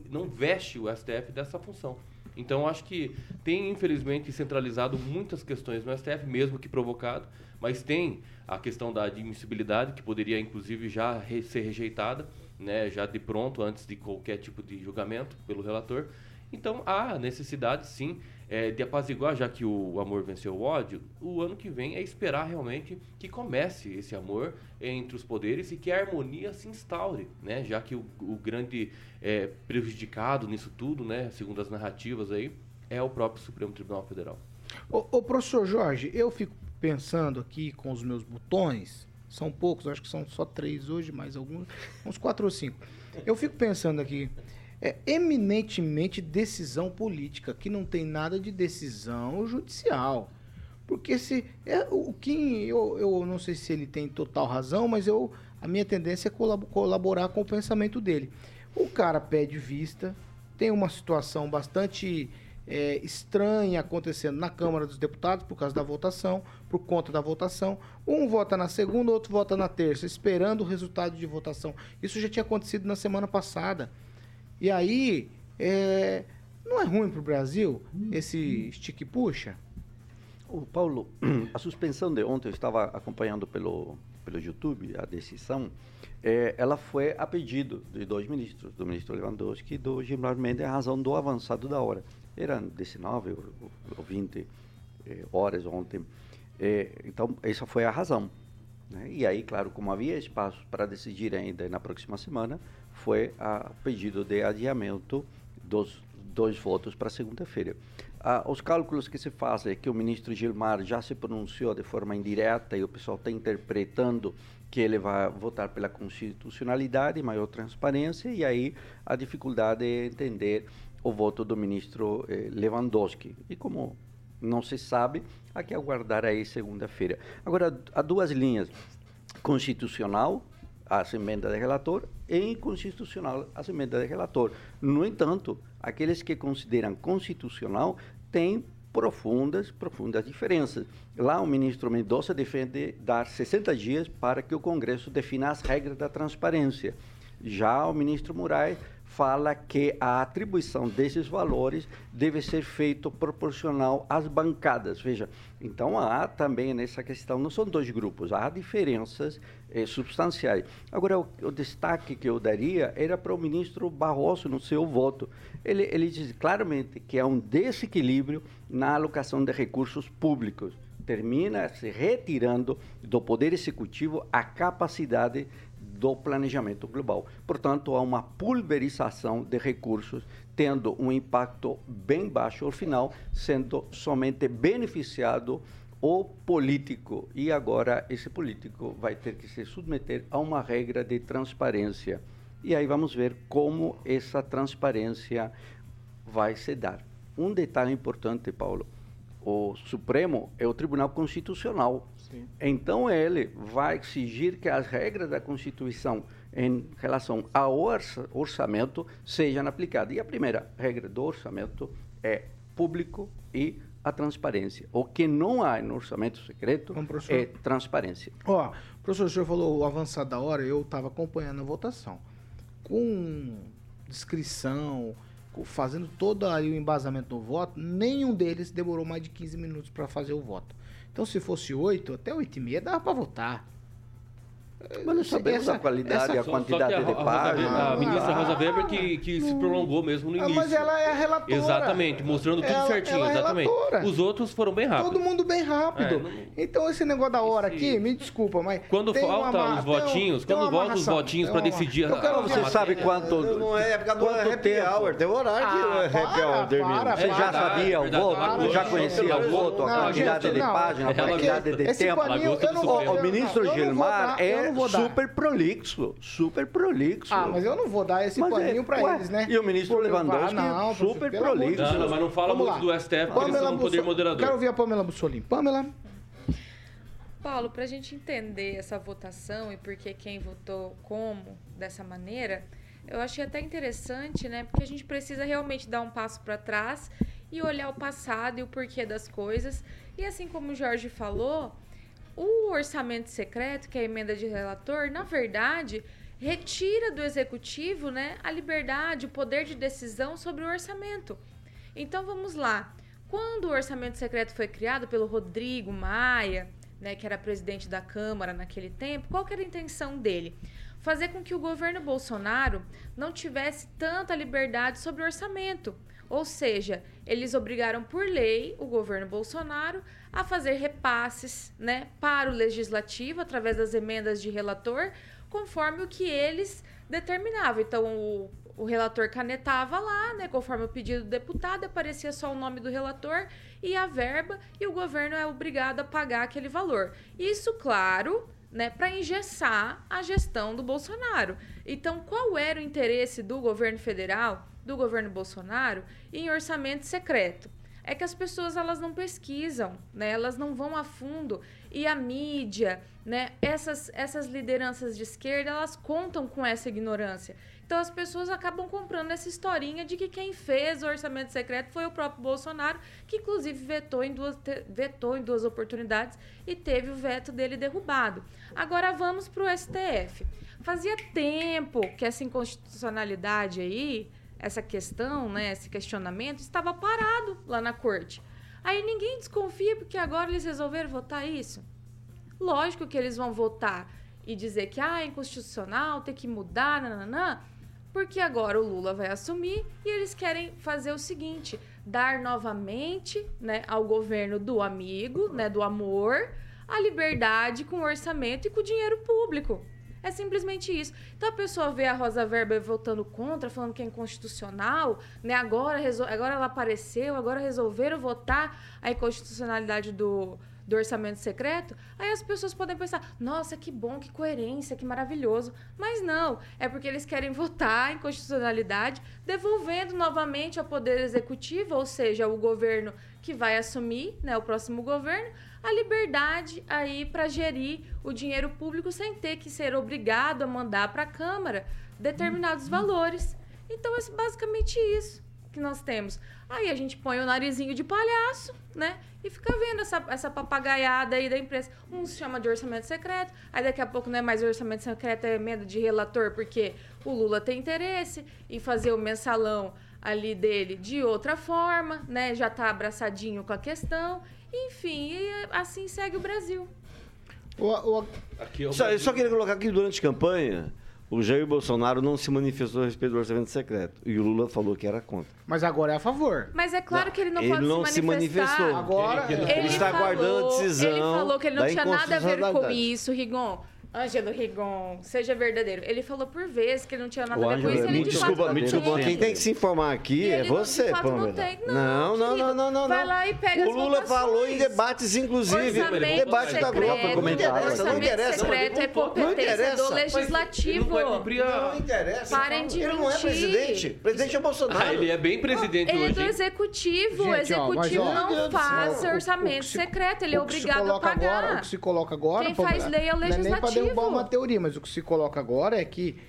não veste o STF dessa função. Então, acho que tem, infelizmente, centralizado muitas questões no STF, mesmo que provocado, mas tem a questão da admissibilidade, que poderia, inclusive, já re ser rejeitada, né, já de pronto, antes de qualquer tipo de julgamento pelo relator. Então, há necessidade, sim, é, de apaziguar, já que o amor venceu o ódio, o ano que vem é esperar realmente que comece esse amor entre os poderes e que a harmonia se instaure, né? Já que o, o grande é, prejudicado nisso tudo, né, segundo as narrativas aí, é o próprio Supremo Tribunal Federal. Ô, ô professor Jorge, eu fico pensando aqui com os meus botões, são poucos, acho que são só três hoje, mais alguns, uns quatro ou cinco. Eu fico pensando aqui, é eminentemente decisão política, que não tem nada de decisão judicial. Porque se. É, o Kim, eu, eu não sei se ele tem total razão, mas eu, a minha tendência é colaborar com o pensamento dele. O cara pede vista, tem uma situação bastante é, estranha acontecendo na Câmara dos Deputados por causa da votação, por conta da votação. Um vota na segunda, outro vota na terça, esperando o resultado de votação. Isso já tinha acontecido na semana passada. E aí, é, não é ruim para o Brasil esse stick puxa? O Paulo, a suspensão de ontem, eu estava acompanhando pelo, pelo YouTube a decisão, é, ela foi a pedido de dois ministros, do ministro Lewandowski e do Gilmar Mendes, a razão do avançado da hora. Eram 19 ou 20 é, horas ontem. É, então, essa foi a razão. Né? E aí, claro, como havia espaço para decidir ainda na próxima semana, foi a pedido de adiamento dos dois votos para segunda-feira. Ah, os cálculos que se fazem é que o ministro Gilmar já se pronunciou de forma indireta e o pessoal está interpretando que ele vai votar pela constitucionalidade, maior transparência, e aí a dificuldade é entender o voto do ministro eh, Lewandowski. E como não se sabe, há que aguardar aí segunda-feira. Agora, há duas linhas: constitucional as emendas de relator e inconstitucional as emendas de relator. No entanto, aqueles que consideram constitucional têm profundas, profundas diferenças. Lá o ministro Mendonça defende dar 60 dias para que o Congresso defina as regras da transparência. Já o ministro Moraes fala que a atribuição desses valores deve ser feito proporcional às bancadas. Veja, então há também nessa questão, não são dois grupos, há diferenças eh, substanciais. Agora, o, o, destaque que eu daria era para o ministro Barroso no seu voto. Ele, ele diz claramente que há um desequilíbrio na alocação de recursos públicos. Termina se retirando do Poder Executivo a capacidade do planejamento global. Portanto, há uma pulverização de recursos, tendo um impacto bem baixo ao final, sendo somente beneficiado o político. E agora esse político vai ter que se submeter a uma regra de transparência. E aí vamos ver como essa transparência vai se dar. Um detalhe importante, Paulo: o Supremo é o Tribunal Constitucional. Sim. Então ele vai exigir que as regras da Constituição em relação ao orçamento sejam aplicadas. E a primeira regra do orçamento é público e a transparência. O que não há no orçamento secreto é transparência. Ó, professor, o senhor falou o avançado da hora, eu estava acompanhando a votação. Com descrição, fazendo todo o embasamento do voto, nenhum deles demorou mais de 15 minutos para fazer o voto. Então, se fosse 8, até 8 e meia dava para votar. Mas não sabemos essa, a qualidade e a quantidade a, de páginas. A, ministra Rosa Weber que, que se prolongou mesmo no início. Ah, mas ela é a relatora. Exatamente, mostrando tudo ela, certinho, ela é exatamente. Relatora. Os outros foram bem rápidos. Todo mundo bem rápido. É, não... Então esse negócio da hora esse... aqui, me desculpa, mas quando falta uma, os votinhos, quando voltam os votinhos para decidir Eu quero, você sabe quanto não é época do happy hour, tem horário que o happy hour termina. Você já sabia o voto, já conhecia o voto, a quantidade de páginas, a quantidade de tempo. O ministro Gilmar é super prolixo, super prolixo. Ah, mas eu não vou dar esse mas paninho é, pra ué, eles, né? E o ministro Lewandowski, não, super prolixo. Não, não, mas não fala Vamos muito lá. do STF, porque eles são um poder moderador. Quero ouvir a Pamela Bussolini. Pamela... Paulo, para a gente entender essa votação e por que quem votou como dessa maneira, eu achei até interessante, né? Porque a gente precisa realmente dar um passo para trás e olhar o passado e o porquê das coisas. E assim como o Jorge falou, o orçamento secreto, que é a emenda de relator, na verdade, retira do executivo né, a liberdade, o poder de decisão sobre o orçamento. Então vamos lá. Quando o orçamento secreto foi criado pelo Rodrigo Maia, né, que era presidente da Câmara naquele tempo, qual era a intenção dele? Fazer com que o governo Bolsonaro não tivesse tanta liberdade sobre o orçamento. Ou seja, eles obrigaram por lei o governo Bolsonaro a fazer repasses né, para o legislativo através das emendas de relator, conforme o que eles determinavam. Então, o, o relator canetava lá, né, conforme o pedido do deputado, aparecia só o nome do relator e a verba, e o governo é obrigado a pagar aquele valor. Isso, claro, né, para engessar a gestão do Bolsonaro. Então, qual era o interesse do governo federal, do governo Bolsonaro, em orçamento secreto? É que as pessoas elas não pesquisam, né? Elas não vão a fundo e a mídia, né? Essas essas lideranças de esquerda, elas contam com essa ignorância. Então as pessoas acabam comprando essa historinha de que quem fez o orçamento secreto foi o próprio Bolsonaro, que inclusive vetou em duas, vetou em duas oportunidades e teve o veto dele derrubado. Agora vamos para o STF. Fazia tempo que essa inconstitucionalidade aí, essa questão, né, esse questionamento, estava parado lá na corte. Aí ninguém desconfia porque agora eles resolveram votar isso. Lógico que eles vão votar e dizer que ah, é inconstitucional, tem que mudar, nananã, porque agora o Lula vai assumir e eles querem fazer o seguinte: dar novamente né, ao governo do amigo, né, do amor, a liberdade com o orçamento e com o dinheiro público. É simplesmente isso. Então a pessoa vê a Rosa Weber votando contra, falando que é inconstitucional, né? Agora, agora ela apareceu, agora resolveram votar a inconstitucionalidade do, do orçamento secreto, aí as pessoas podem pensar: nossa, que bom, que coerência, que maravilhoso. Mas não, é porque eles querem votar em constitucionalidade, devolvendo novamente ao Poder Executivo, ou seja, o governo que vai assumir, né, o próximo governo, a liberdade aí para gerir o dinheiro público sem ter que ser obrigado a mandar para a Câmara determinados valores. Então, é basicamente isso que nós temos. Aí a gente põe o narizinho de palhaço, né? E fica vendo essa, essa papagaiada aí da imprensa. Um se chama de orçamento secreto, aí daqui a pouco não é mais orçamento secreto, é emenda de relator, porque o Lula tem interesse em fazer o mensalão ali dele de outra forma, né? Já tá abraçadinho com a questão. Enfim, assim segue o Brasil. O, o... Aqui é o só, eu só queria colocar aqui durante a campanha. O Jair Bolsonaro não se manifestou a respeito do orçamento secreto. E o Lula falou que era contra. Mas agora é a favor. Mas é claro não, que ele não ele pode não se manifestar. Se manifestou. Agora ele, ele está falou, aguardando a decisão. Ele falou que ele não tinha nada a ver com isso, Rigon. Ângelo Rigon, seja verdadeiro. Ele falou por vezes que ele não tinha nada o a ver com isso. Ele, me desculpa, me desculpa. Quem tem que se informar aqui é você, não, Pamela. Não, tem. Não, não, não, não, não, Vai lá e pega O Lula falou em debates, inclusive. Orçamento debate secreto, da Globo. Não interessa, não interessa. secreto é competência do legislativo. Não interessa. Parem de Ele não é presidente. O presidente é Bolsonaro. Ah, ele é bem presidente hoje. Ele é do executivo. O executivo não faz orçamento secreto. Ele é obrigado a pagar. O que se coloca agora... Quem faz lei é o legislativo. É derrubar uma teoria, mas o que se coloca agora é que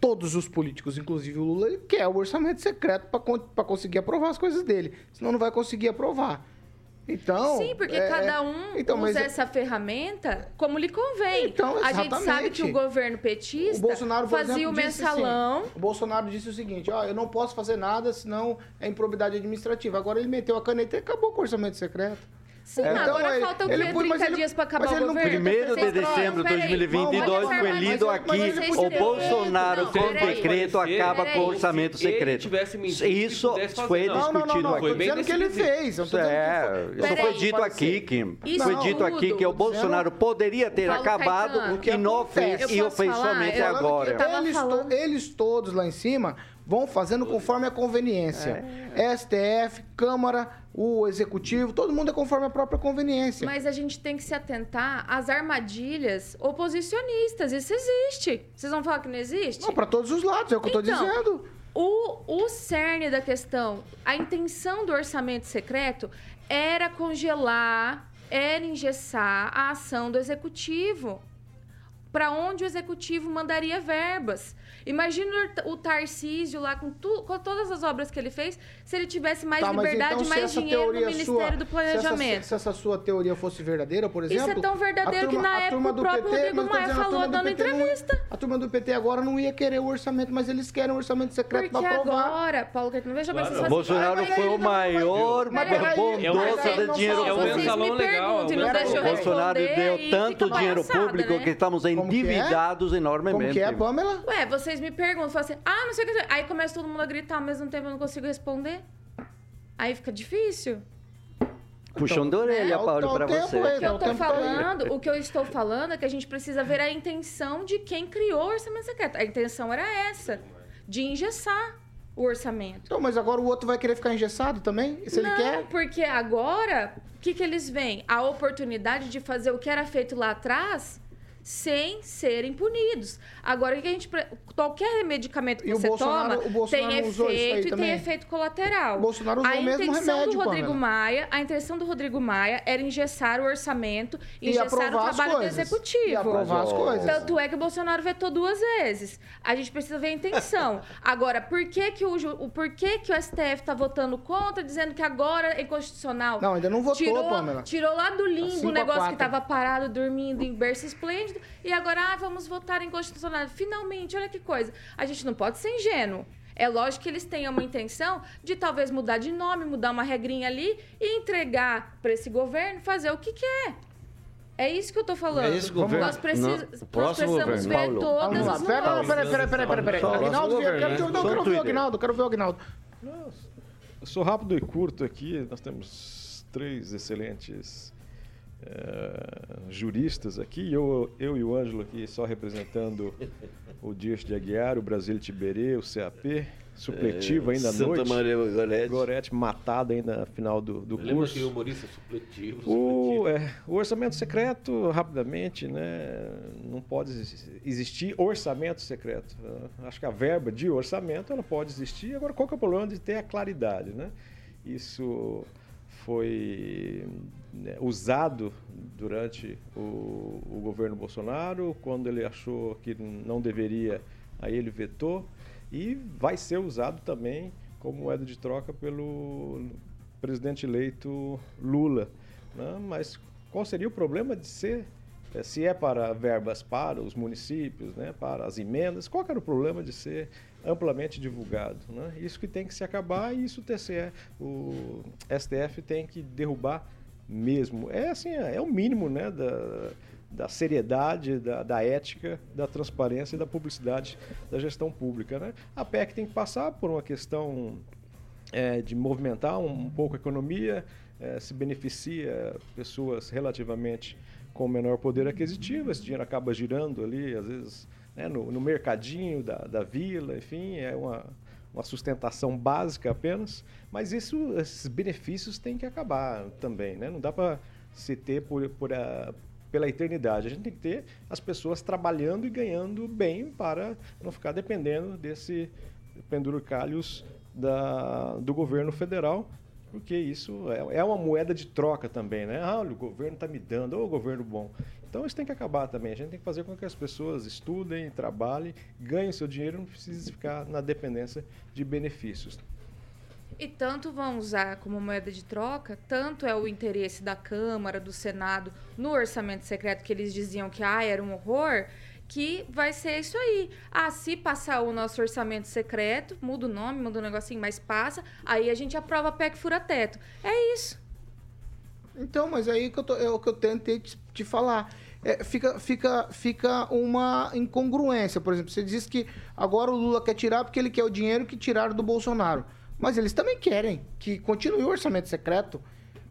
todos os políticos, inclusive o Lula, ele quer o orçamento secreto para conseguir aprovar as coisas dele. Senão não vai conseguir aprovar. Então. Sim, porque é, cada um então, usa é essa ferramenta como lhe convém. Então, a gente sabe que o governo petista o Bolsonaro, fazia exemplo, o mensalão. Assim, o Bolsonaro disse o seguinte: ó, eu não posso fazer nada, senão é improbidade administrativa. Agora ele meteu a caneta e acabou com o orçamento secreto. Sim, é. agora então, falta o quê? Ele, 30 ele, dias para acabar o governo? Primeiro de dezembro de 2022 foi lido aqui o Bolsonaro com decreto acaba com o orçamento secreto. Isso foi discutido aqui. Foi bem que ele fez. Isso foi dito aqui, Kim. Foi dito aqui que o Bolsonaro poderia ter acabado e não fez e o fez somente agora. Eles todos lá em cima vão fazendo conforme a conveniência. É. STF, Câmara, o Executivo, todo mundo é conforme a própria conveniência. Mas a gente tem que se atentar às armadilhas oposicionistas. Isso existe. Vocês vão falar que não existe? Não, para todos os lados, é o que eu estou então, dizendo. O, o cerne da questão, a intenção do orçamento secreto era congelar, era engessar a ação do Executivo para onde o executivo mandaria verbas. Imagina o Tarcísio lá com, tu, com, todas as obras que ele fez, se ele tivesse mais tá, liberdade então, mais dinheiro no Ministério sua, do Planejamento. Se essa, se essa, sua teoria fosse verdadeira, por exemplo. Isso é tão verdadeiro turma, que na época o próprio PT, Rodrigo Maia falou dando entrevista. Não, a turma do PT agora não ia querer o orçamento, mas eles querem o orçamento secreto para aprovar. Porque agora, Paulo Caetano, veja claro. bem, Bolsonaro foi o maior bondoso de dinheiro público. Bolsonaro deu tanto dinheiro público né? que estamos endividados enormemente. Como que é, Pamela? Ué, vocês me perguntam, falam assim, ah, não sei o que. Aí começa todo mundo a gritar ao mesmo tempo, eu não consigo responder. Aí fica difícil. Puxão de orelha, é, Paulo, para você. O que eu tô falando, o que eu estou falando é que a gente precisa ver a intenção de quem criou o orçamento secreto. A intenção era essa, de engessar o orçamento. Então, mas agora o outro vai querer ficar engessado também? Se não, ele quer? porque agora, o que, que eles veem? A oportunidade de fazer o que era feito lá atrás sem serem punidos. Agora, o que a gente. Qualquer medicamento que e você toma tem efeito e também. tem efeito colateral. O Bolsonaro usou a o mesmo intenção remédio, do Rodrigo Maia, A intenção do Rodrigo Maia era engessar o orçamento, engessar o trabalho do executivo. E aprovar as coisas. Tanto é que o Bolsonaro vetou duas vezes. A gente precisa ver a intenção. Agora, por que, que o, o, por que, que o STF está votando contra, dizendo que agora é inconstitucional? Não, ainda não votou, tirou, Pamela. Tirou lá do limbo o negócio que estava parado, dormindo em berço esplêndido e agora, ah, vamos votar em constitucional. Finalmente, olha que coisa. A gente não pode ser ingênuo. É lógico que eles tenham uma intenção de talvez mudar de nome, mudar uma regrinha ali e entregar para esse governo fazer o que quer. É isso que eu tô falando. É isso, governo. Nós, precis... Não, nós precisamos governo, ver Paulo. todas as Pera, pera, pera, pera, pera, pera. Aguinaldo, quero, quero, não, quero ver o Aguinaldo, quero ver o Aguinaldo. Eu sou rápido e curto aqui. Nós temos três excelentes é, juristas aqui, eu, eu e o Ângelo aqui só representando o Dias de Aguiar, o Brasil Tiberê, o CAP, supletivo é, ainda à Santa noite. Maria Gorete. Gorete matado ainda na final do, do curso. Lembra que o humorista supletivo. O, é, o orçamento secreto, rapidamente, né, não pode existir orçamento secreto. Acho que a verba de orçamento ela pode existir. Agora, qual que é o problema de ter a claridade? Né? Isso foi né, usado durante o, o, governo Bolsonaro, quando ele achou que não deveria, aí ele vetou, e vai ser usado também como moeda de troca pelo presidente eleito Lula. Né? Mas qual seria o problema de ser, eh, se é para verbas para os municípios, né, para as emendas, qual era o problema de ser amplamente divulgado. Né? Isso que tem que se acabar e isso o TCE, o STF tem que derrubar mesmo. É assim, é, é o mínimo né, da, da seriedade, da, da, ética, da transparência e da publicidade da gestão pública. Né? A PEC tem que passar por uma questão é, de movimentar um, um pouco a economia, é, se beneficia pessoas relativamente com menor poder aquisitivo, esse dinheiro acaba girando ali, às vezes né, no, no, mercadinho da, da vila, enfim, é uma, uma sustentação básica apenas, mas isso, esses benefícios têm que acabar também, né? Não dá para se ter por, por a, pela eternidade. A gente tem que ter as pessoas trabalhando e ganhando bem para não ficar dependendo desse penduricalhos da, do governo federal, porque isso é, é uma moeda de troca também, né? Ah, o governo está me dando, ô governo bom. Então isso tem que acabar também. A gente tem que fazer com que as pessoas estudem, trabalhem, ganhem seu dinheiro, não precisa ficar na dependência de benefícios. E tanto vão usar como moeda de troca, tanto é o interesse da Câmara, do Senado, no orçamento secreto que eles diziam que ah, era um horror, que vai ser isso aí. Ah, se passar o nosso orçamento secreto, muda o nome, muda o um negocinho, mas passa, aí a gente aprova a PEC fura-teto. É isso. Então, mas aí que eu tô, é o que eu tentei te, te falar é, fica, fica, fica uma incongruência. Por exemplo, você diz que agora o Lula quer tirar porque ele quer o dinheiro que tiraram do Bolsonaro. Mas eles também querem que continue o orçamento secreto.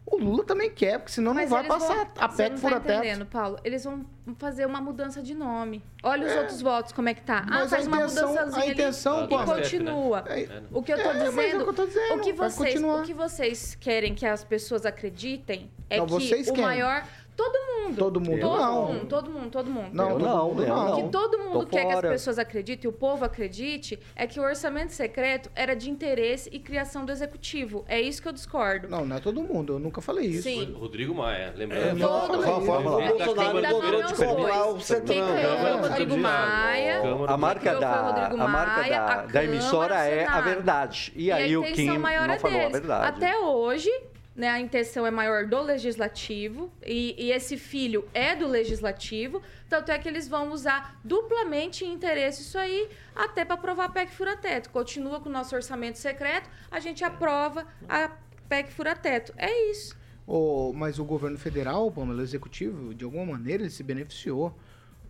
O Lula também quer, porque senão Mas não vai passar vão, a PEC fura tá entendendo, Paulo. Eles vão fazer uma mudança de nome. Olha os é. outros votos, como é que tá. Ah, faz uma mudançazinha a intenção, ali e continua. É, o que eu tô é, dizendo, é o, que eu dizendo, o que vocês, o que vocês querem que as pessoas acreditem é não, que o querem. maior Todo mundo. Todo mundo todo não. Mundo, todo mundo, todo mundo. Não, Eu todo não, mundo eu não. O que todo mundo Tô quer que as fora. pessoas acreditem, e o povo acredite, é que o orçamento secreto era de interesse e criação do executivo. É isso que eu discordo. Não, não é todo mundo. Eu nunca falei isso. Sim. Rodrigo Maia, É, lembrando. não, Todo mundo. lá. É, O Bolsonaro nome de bois. o Centrão. Quem criou foi o Rodrigo Maia. A marca da, a marca Maia, da, a da emissora é a verdade. E, aí a o Kim intenção maior não é falou a deles. verdade. Até hoje, né, a intenção é maior do legislativo e, e esse filho é do legislativo, tanto é que eles vão usar duplamente interesse isso aí, até para aprovar a PEC fura-teto. Continua com o nosso orçamento secreto, a gente aprova a PEC fura-teto. É isso. O- mas o governo federal, o executivo, de alguma maneira, ele se beneficiou.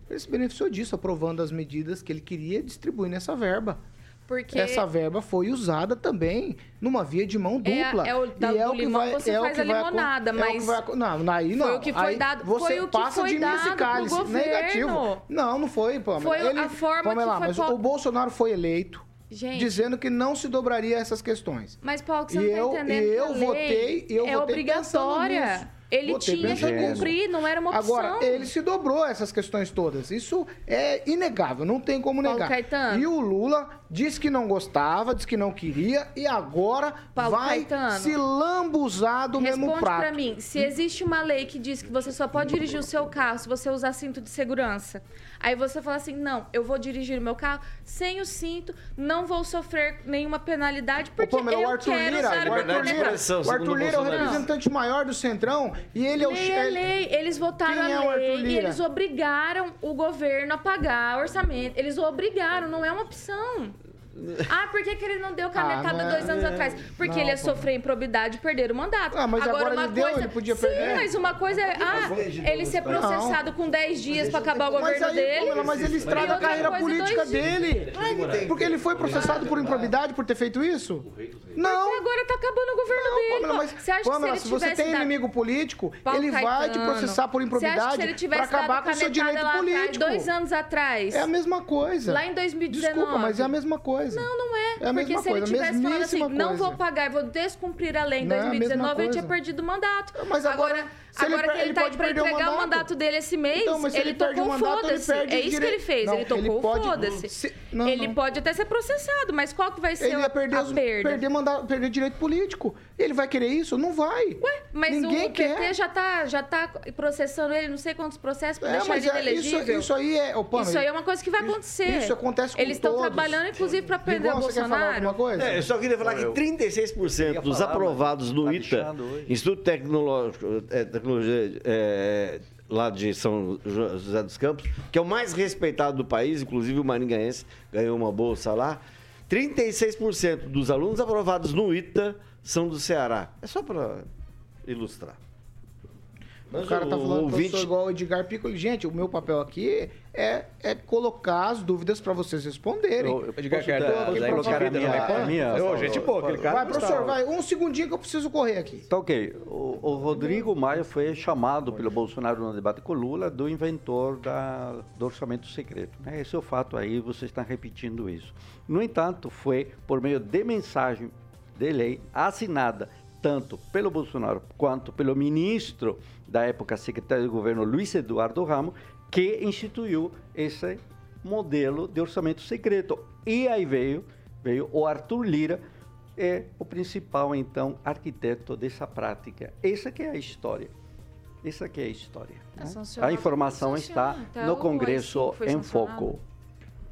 Ele se beneficiou disso, aprovando as medidas que ele queria distribuir nessa verba. Porque Essa verba foi usada também numa via de mão É- dupla. é o- da- e é o que limão vai, você é o faz que a vai acon- limonada, é o que mas vai não, aí não. foi o que foi Aí dado- Você foi o que passa foi de mim esse cálice. Negativo. Não, não foi, Pamela. Foi Ele, a forma Pamela, que foi mas o Bolsonaro foi eleito Gente. dizendo que não se dobraria essas questões. Mas, Paulo, que você E não eu- tá entendendo e que eu votei- eu é votei obrigatória. Ele tinha que cumprir, não era uma opção. Agora, ele se dobrou essas questões todas. Isso é inegável, não tem como Paulo negar. Caetano. E o Lula disse que não gostava, disse que não queria e agora Paulo vai Caetano. se lambuzar do mesmo Responde prato. pra mim, se existe uma lei que diz que você só pode dirigir o seu carro se você usar cinto de segurança, aí você fala assim, não, eu vou dirigir o meu carro sem o cinto, não vou sofrer nenhuma penalidade, Ô, porque Pamela, eu o Arthur quero Lira, usar o o meu Arthur. Lira, Pressão, o Arthur Lira é o representante maior do Centrão e ele é o Lei é ele- lei. Eles votaram Quem é o a Arthur lei e Lira? eles obrigaram o governo a pagar orçamento. Eles obrigaram, não é uma opção. Ah, por que, que ele não deu canetada Ah, não é- dois anos é- atrás? Porque não, ele ia pô. sofrer improbidade e perder o mandato. Ah, mas agora ele uma deu, coisa... ele podia Sim, perder. mas uma coisa é ah, ele ser processado com 10 dias pra acabar o Mas governo aí, dele. Pamela, mas ele estraga a carreira política dele. Porque ele foi processado por improbidade por ter feito isso? Não. E agora tá acabando o governo Não, dele. Pamela, pô. mas, você acha Pamela, que se se ele você tem dado... inimigo político, Paulo ele vai te Caetano, processar por Você acha que improbidade se ele para tivesse acabar com o seu direito político. dois anos atrás? É a mesma coisa. Lá em 2019. Desculpa, mas é a mesma coisa. Não, não é. É a porque mesma se coisa, ele tivesse falado assim, mesmíssima não coisa. vou pagar, vou descumprir a lei em Não é a 2019, ele tinha coisa. perdido o mandato. Mas agora, se ele agora per- que ele, ele tá pode pra perder o entregar o mandato. mandato dele esse mês, Então, mas ele, ele tocou ele foda-se. É isso que ele fez, Não, ele tocou ele pode- foda-se. Se- não, Ele não. pode até ser processado, mas qual que vai ser Ele a, ia perder, a os- perda? perder, mandato, perder direito político. Ele vai querer isso? Não vai. Ué, mas Ninguém o PT quer. já tá, já tá processando ele, não sei quantos processos, pra É, deixar ele é, isso, inelegível. isso aí é. Pamela, Isso aí é uma coisa que vai isso- acontecer. Isso acontece com Eles estão trabalhando, inclusive, pra prender Rigon, o você quer falar Bolsonaro. alguma coisa? É, eu só queria falar que 36% ia dos aprovados no tá ITA. Instituto Tecnológico, é, Tecnologia é, lá de São Jo- José dos Campos, que é o mais respeitado do país, inclusive o Maringaense ganhou uma bolsa lá. 36% dos alunos aprovados no ITA são do Ceará. É só para ilustrar. O cara tá falando que eu sou igual o Edgar Piccoli. Gente, o meu papel aqui é, é colocar as dúvidas para vocês responderem. Eu- eu Edgar uma vida minha- a minha- Ô, gente boa, aquele cara Vai, gostava. professor, vai. Um segundinho que eu preciso correr aqui. Tá ok. O, o Rodrigo Maia foi chamado pelo Bolsonaro no debate com Lula do inventor da, do orçamento secreto. né? Esse é o fato aí, vocês estão repetindo isso. No entanto, foi por meio de mensagem de lei assinada tanto pelo Bolsonaro quanto pelo ministro da época secretário de governo Luiz Eduardo Ramos que instituiu esse modelo de orçamento secreto. E aí veio, veio o Arthur Lira, é o principal, então, arquiteto dessa prática. Essa que é a história. Essa que é a história. É né? sancionado, A informação está. Até no o Congresso AI-5 foi em. Foco.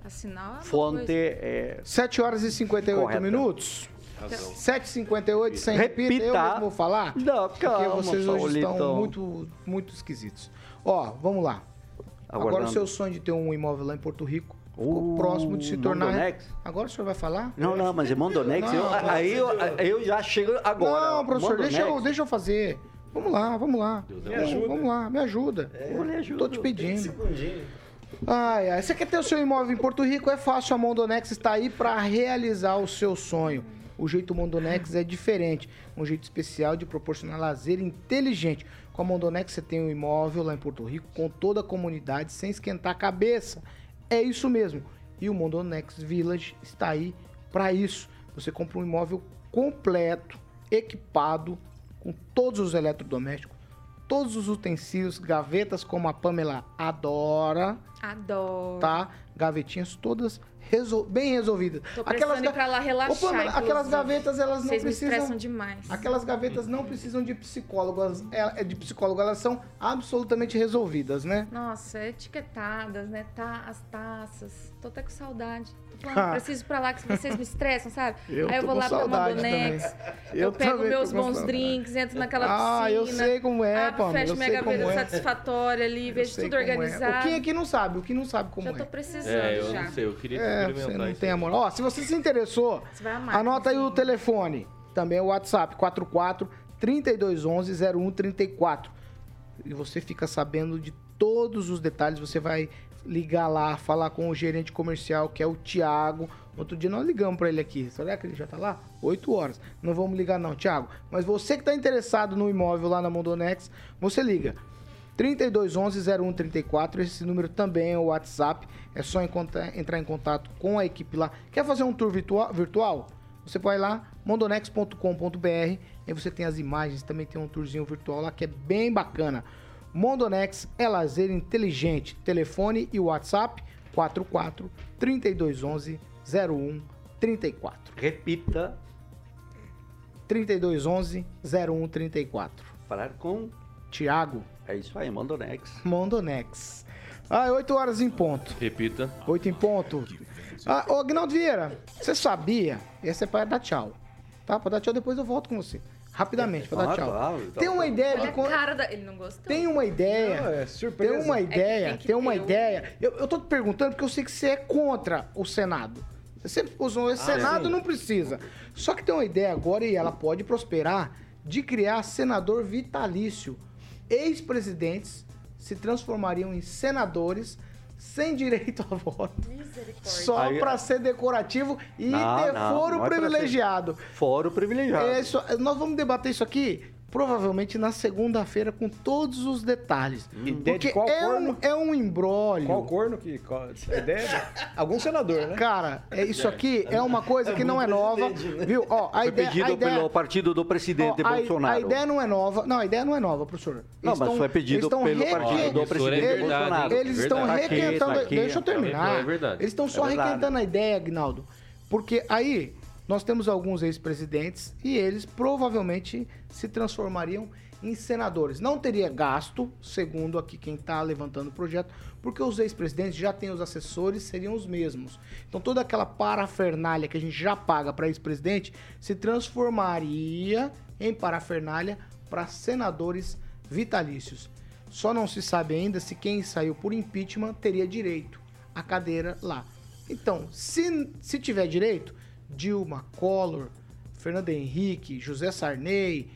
É Fonte é 7 horas e 58 Correta. minutos. Razão. 7h58, sem repita. Eu Repita. mesmo vou falar. Não, Porque calma, vocês hoje estão Paulito. muito, muito esquisitos. Ó, vamos lá. Agora o Aguardando. seu sonho de ter um imóvel lá em Porto Rico ficou Uh, próximo de se tornar. Mondonex? Agora o senhor vai falar? Não, não, mas é Mondonex. Não, eu- não. aí eu, eu já chego agora. não, professor, deixa eu, deixa eu fazer. Vamos lá, vamos lá. Me Vamos- Vamos lá, me ajuda. Eu lhe ajudo. Tô te pedindo. Ai, ai. Você quer ter o seu imóvel em Porto Rico? É fácil. A Mondonex está aí para realizar o seu sonho. O jeito Mondonex é diferente. Um jeito especial de proporcionar lazer inteligente. Com a Mondonex você tem um imóvel lá em Porto Rico com toda a comunidade sem esquentar a cabeça. É isso mesmo. E o Mondonex Village está aí para isso. Você compra um imóvel completo, equipado, com todos os eletrodomésticos, todos os utensílios, gavetas como a Pamela adora, Adoro. tá? Gavetinhas todas resol- bem resolvidas. Tô ir ga- pra lá relaxar, Ô, Pamela, aquelas gavetas elas não Vocês me precisam estressam demais. Aquelas gavetas não precisam de psicólogas, é é de psicólogo, elas são absolutamente resolvidas, né? Nossa, etiquetadas, né? Tá, as taças. Tô até com saudade. Falando, Ah. preciso ir pra lá que vocês me estressam, sabe? Eu Aí eu vou lá pra também. Eu, Eu pego meus bons saudade. drinks, entro naquela piscina. Ah, eu sei como é, Pamela, fecho eu minha sei gaveta como é. satisfatória ali, Eu vejo tudo como é. organizado. O Kim aqui não sabe, o Kim não sabe como Já tô é. precisando É, eu já. não sei, eu queria É, experimentar você não tem amor. Ó, se você se interessou, Você vai amar. anota aí o telefone. Também é o WhatsApp, 44 3211 0134. E você fica sabendo de todos os detalhes. Você vai ligar lá, falar com o gerente comercial, que é o Thiago. Outro dia nós ligamos para ele aqui. Será que ele já tá lá? 8 horas. Não vamos ligar não, Thiago. Mas você que tá interessado no imóvel lá na Mondonex, você liga. 3211-0134, esse número também é o WhatsApp, é só entrar em contato com a equipe lá. Quer fazer um tour virtua- virtual? Você vai lá, mondonex.com.br, aí você tem as imagens, também tem um tourzinho virtual lá que é bem bacana. Mondonex é lazer inteligente, telefone e WhatsApp 44 3211 0134. Repita, 3211 0134. falar com. Tiago É isso aí, Mondonex. Mondonex. Ah, 8 horas em ponto. Repita. 8 em ponto. Ah, ô, Agnaldo Vieira, você sabia? Essa é pra dar tchau. Tá? Pra dar tchau, depois eu volto com você. Rapidamente, pra dar Ah, tchau. tá Tem uma ideia de. con- cara da... Ele não gostou. Tem uma ideia. Não, é surpresa. Tem uma É ideia, tem que tem uma ter um- ideia. Eu, eu tô te perguntando porque eu sei que você é contra o Senado. Você sempre usou o Senado, sim. não precisa. Só que tem uma ideia agora e ela pode prosperar de criar senador vitalício. Ex-presidentes se transformariam em senadores sem direito a voto. Misericórdia. Só pra ser decorativo e Não, ter não, foro não é privilegiado. Fora o privilegiado. É isso- nós vamos debater isso aqui provavelmente na segunda-feira com todos os detalhes. Ideia Porque de qual é, um, corno? é um embrólio. Qual corno que. Qual, a ideia de algum senador, né? Cara, é, isso aqui é uma coisa que não é nova, viu? Ó, a Foi ideia, pedido a ideia, pelo partido do presidente ó, a- Bolsonaro. A ideia não é nova. Não, a ideia não é nova, professor. Não, Eles mas foi pedido pelo reque- partido do Isso é presidente verdade, Bolsonaro. Eles estão Verdade. Aqui, requentando. tá aqui. deixa eu terminar. É verdade. Eles estão só É verdade. requentando a ideia, Agnaldo. Porque aí nós temos alguns ex-presidentes e eles provavelmente se transformariam em senadores. Não teria gasto, segundo aqui quem está levantando o projeto, porque os ex-presidentes já têm os assessores, seriam os mesmos. Então toda aquela parafernália que a gente já paga para ex-presidente se transformaria em parafernália para senadores vitalícios. Só não se sabe ainda se quem saiu por impeachment teria direito à cadeira lá. Então, se, se tiver direito, Dilma, Collor, Fernando Henrique, José Sarney,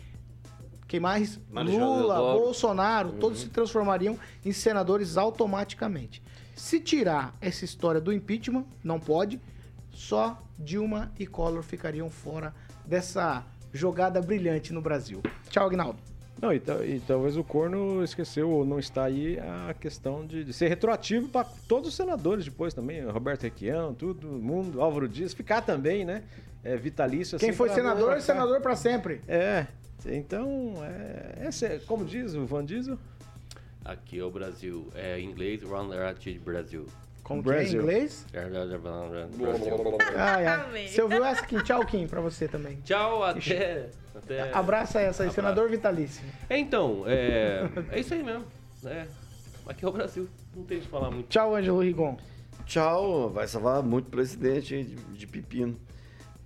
quem mais? Lula. Bolsonaro, todos se transformariam em senadores automaticamente. Se tirar essa história do impeachment, não pode, só Dilma e Collor ficariam fora dessa jogada brilhante no Brasil. Tchau, Agnaldo. Não, e, e talvez o corno esqueceu ou não está aí a questão de, de ser retroativo para todos os senadores depois também. Roberto Requião, todo mundo, Álvaro Dias, ficar também, né? É, vitalício. Quem assim, foi pra- senador é senador para sempre. É. Então, é, esse é, como diz o Van Diesel, Aqui é o Brasil. É em inglês, Round Attitude Brasil. Como que é em Brasil. inglês? Brasil. Ai, ai. Amei. Você ouviu essa, Kim? Tchau, Kim, pra você também. Tchau, até. até... Abraça essa aí, Abraço. senador vitalício. É, Então, é, é isso aí mesmo. É, aqui é o Brasil. Não tem o que falar muito. Tchau, Ângelo Rigon. Tchau, vai salvar muito presidente de, de pepino.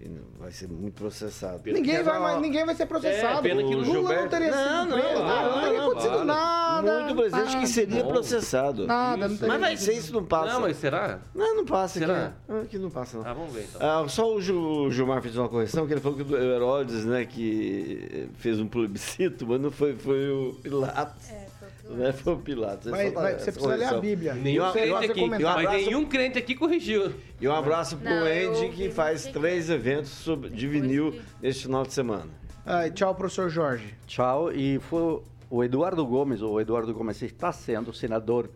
Não- Vai ser muito processado. Pena Ninguém vai, não- mais, ninguém vai ser processado. É, pena que o Lula não Gilberto- teria Não, sido não, preso, não, nada, não, não, teria não, acontecido para. nada. Muito presidente que seria bom. processado. Nada, não Mas teria vai ser isso não passa. Não, mas será? Não, não passa Será? aqui. Não, aqui não passa, não. Ah, vamos ver então. Ah, só o, Gil- o Gilmar fez uma correção, que ele falou que o Herodes, né, que fez um plebiscito, mas não foi, foi o Pilatos. É. Né? Foi o Pilatos. Tá vai- essa você precisa ler a. Bíblia. Nenhum Você crente aqui, mas abraço- nenhum crente aqui corrigiu. E um abraço pro Não, eu Andy, que faz você. três eventos sobre, de vinil que- neste final de semana. Ai, tchau, professor Jorge. Tchau. E foi o Eduardo Gomes, o Eduardo Gomes está sendo senador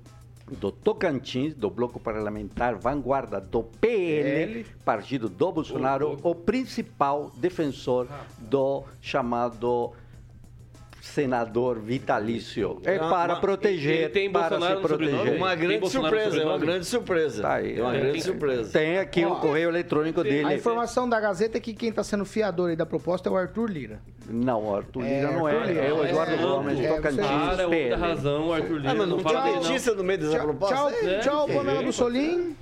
do Tocantins, do Bloco Parlamentar Vanguarda do PL, partido do Bolsonaro, o principal defensor do chamado senador vitalício. É para proteger, ele tem para Bolsonaro se proteger. Uma grande surpresa, é uma grande surpresa. Tá aí. É uma É, grande tem- surpresa. Tem aqui o correio eletrônico A dele. informação da Gazeta é que quem está sendo fiador aí da proposta é o Arthur Lira. Não, o Arthur É, Lira não Arthur é. Lira. É o É, Eduardo é, Gomes, é, Tocantins. é PL. outra razão, o Arthur Lira. Ah, mas não, não fala notícia no meio dessa proposta? Tchau, É. tchau, É. Pamela Mussolini.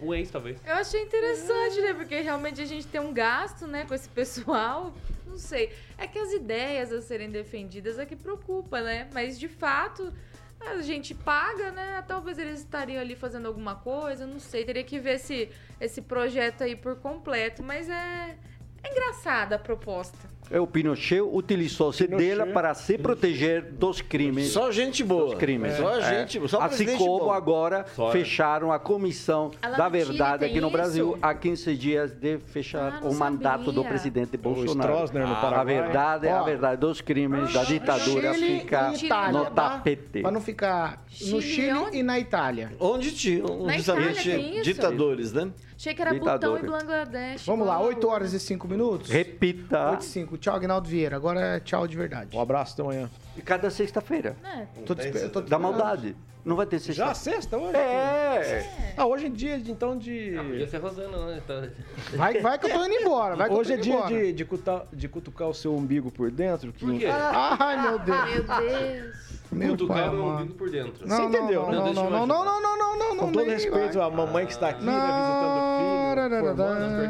Um ex, talvez. Eu achei interessante, né? Porque realmente a gente tem um gasto, né, com esse pessoal. Não sei. É que as ideias a serem defendidas é que preocupa, né? Mas de fato, a gente paga, né? Talvez eles estariam ali fazendo alguma coisa, não sei. Teria que ver esse, esse projeto aí por completo. Mas é, é engraçada a proposta. É, O Pinochet utilizou-se dela para se proteger dos crimes. Só gente boa. Dos crimes. Só É. gente, só assim como bom. agora Só- fecharam a comissão Ah, lá da verdade aqui no isso? Brasil há 15 dias de fechar Ah, o mandato do presidente Bolsonaro. Stroessner no a Paraguai. verdade, a Ó. verdade dos crimes da ditadura Chile fica e Itália, no tá? tapete. Pra não ficar no Chile Chile e na Itália. Onde tinha isso? ditadores, né? Achei que era Ditador. Butão e Bangladesh. Vamos lá, igual 8 horas e 5 minutos. Repita. 8 e 5. Tchau, Agnaldo Vieira. Agora é tchau de verdade. Um abraço, até amanhã. E cada sexta-feira. É, Tô eu tô Da maldade. Não vai ter Já sexta sexta hoje? É. Ah, hoje é dia, de, então, de... Podia ser Rosana, né? Tá- Vai, vai que eu tô indo embora. Vai Hoje é dia de, de, cutar- de cutucar o seu umbigo por dentro. Que... Por quê? Ai, meu Deus. meu Deus. Meu pai meu amado. umbigo por dentro. Não, Você não, entendeu, não, né? Não, não, não, não, não, não, não, não, Com todo nem respeito à mamãe que está aqui, né, visitando o filho.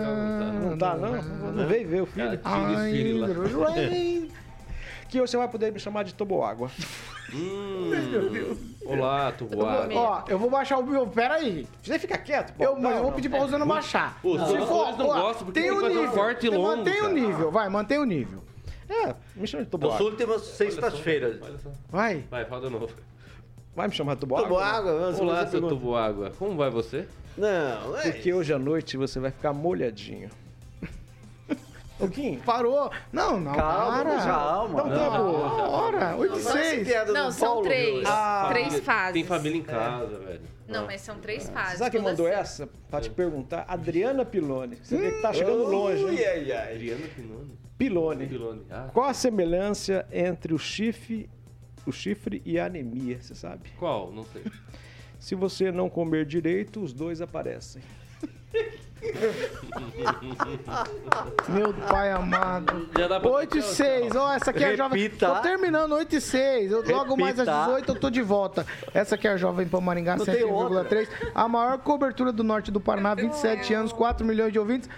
Não, Não tá, não? Não veio ver o filho. Ai. Que você vai poder me chamar de Toboágua. Hum. Olá, Tuboago. Ó, eu vou baixar o meu. Pera aí. Você fica quieto, pô. Eu, mas Não, eu vou pedir pra Rosana baixar. Os Se produtores não ó, gostam porque tem o fazer um nível. corte Tem- longo, Mantém o cara. nível. Vai, mantém o nível. É, me chama de Nas Toboágua. últimas sextas-feiras. Olha só. Vai. Vai, fala de novo. Vai me chamar de Toboágua? Toboágua, vamos Olá, seu. Tuboágua. Como vai você? Não, é Porque hoje à noite você vai ficar molhadinho. Ô, Kim, Parou. Não, não. Calma, para. calma. Dá um tempo. Hora. 8 e 6. Não, são três. Ah, três fases. Tem família em casa, velho. Não, mas são três fases. Sabe quem mandou sexta. essa? Pra te perguntar. Adriana Pilone. Você vê que tá chegando longe, Ui, hein? ai, ai. Adriana Pinone. Pilone. Pilone. Ah, Qual a semelhança entre o chifre, o chifre e a anemia, você sabe? qual? Não sei. Se você não comer direito, os dois aparecem. Meu pai amado. Já dá pra 8 e 6. Ó, essa aqui é a jovem. Repita. Tô terminando 8 e 6. Eu, logo mais às Repita. 18 eu tô de volta. Essa aqui é a Jovem Pan Maringá Não tem 101,3. A maior cobertura do norte do Paraná, 27 anos, 4 milhões de ouvintes.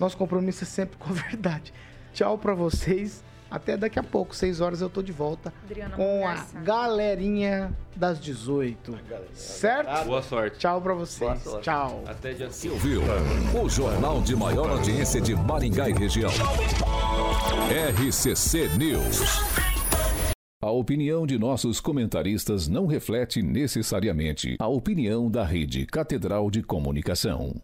Nosso compromisso é sempre com a verdade. Tchau pra vocês. Até daqui a pouco, 6 horas, eu tô de volta Adriana com a galerinha das 18. Certo? Boa sorte. Tchau pra vocês. sorte. Tchau. Até dia 5. Ouviu? O jornal de maior audiência de Maringá e região. RCC News. A opinião de nossos comentaristas não reflete necessariamente a opinião da Rede Catedral de Comunicação.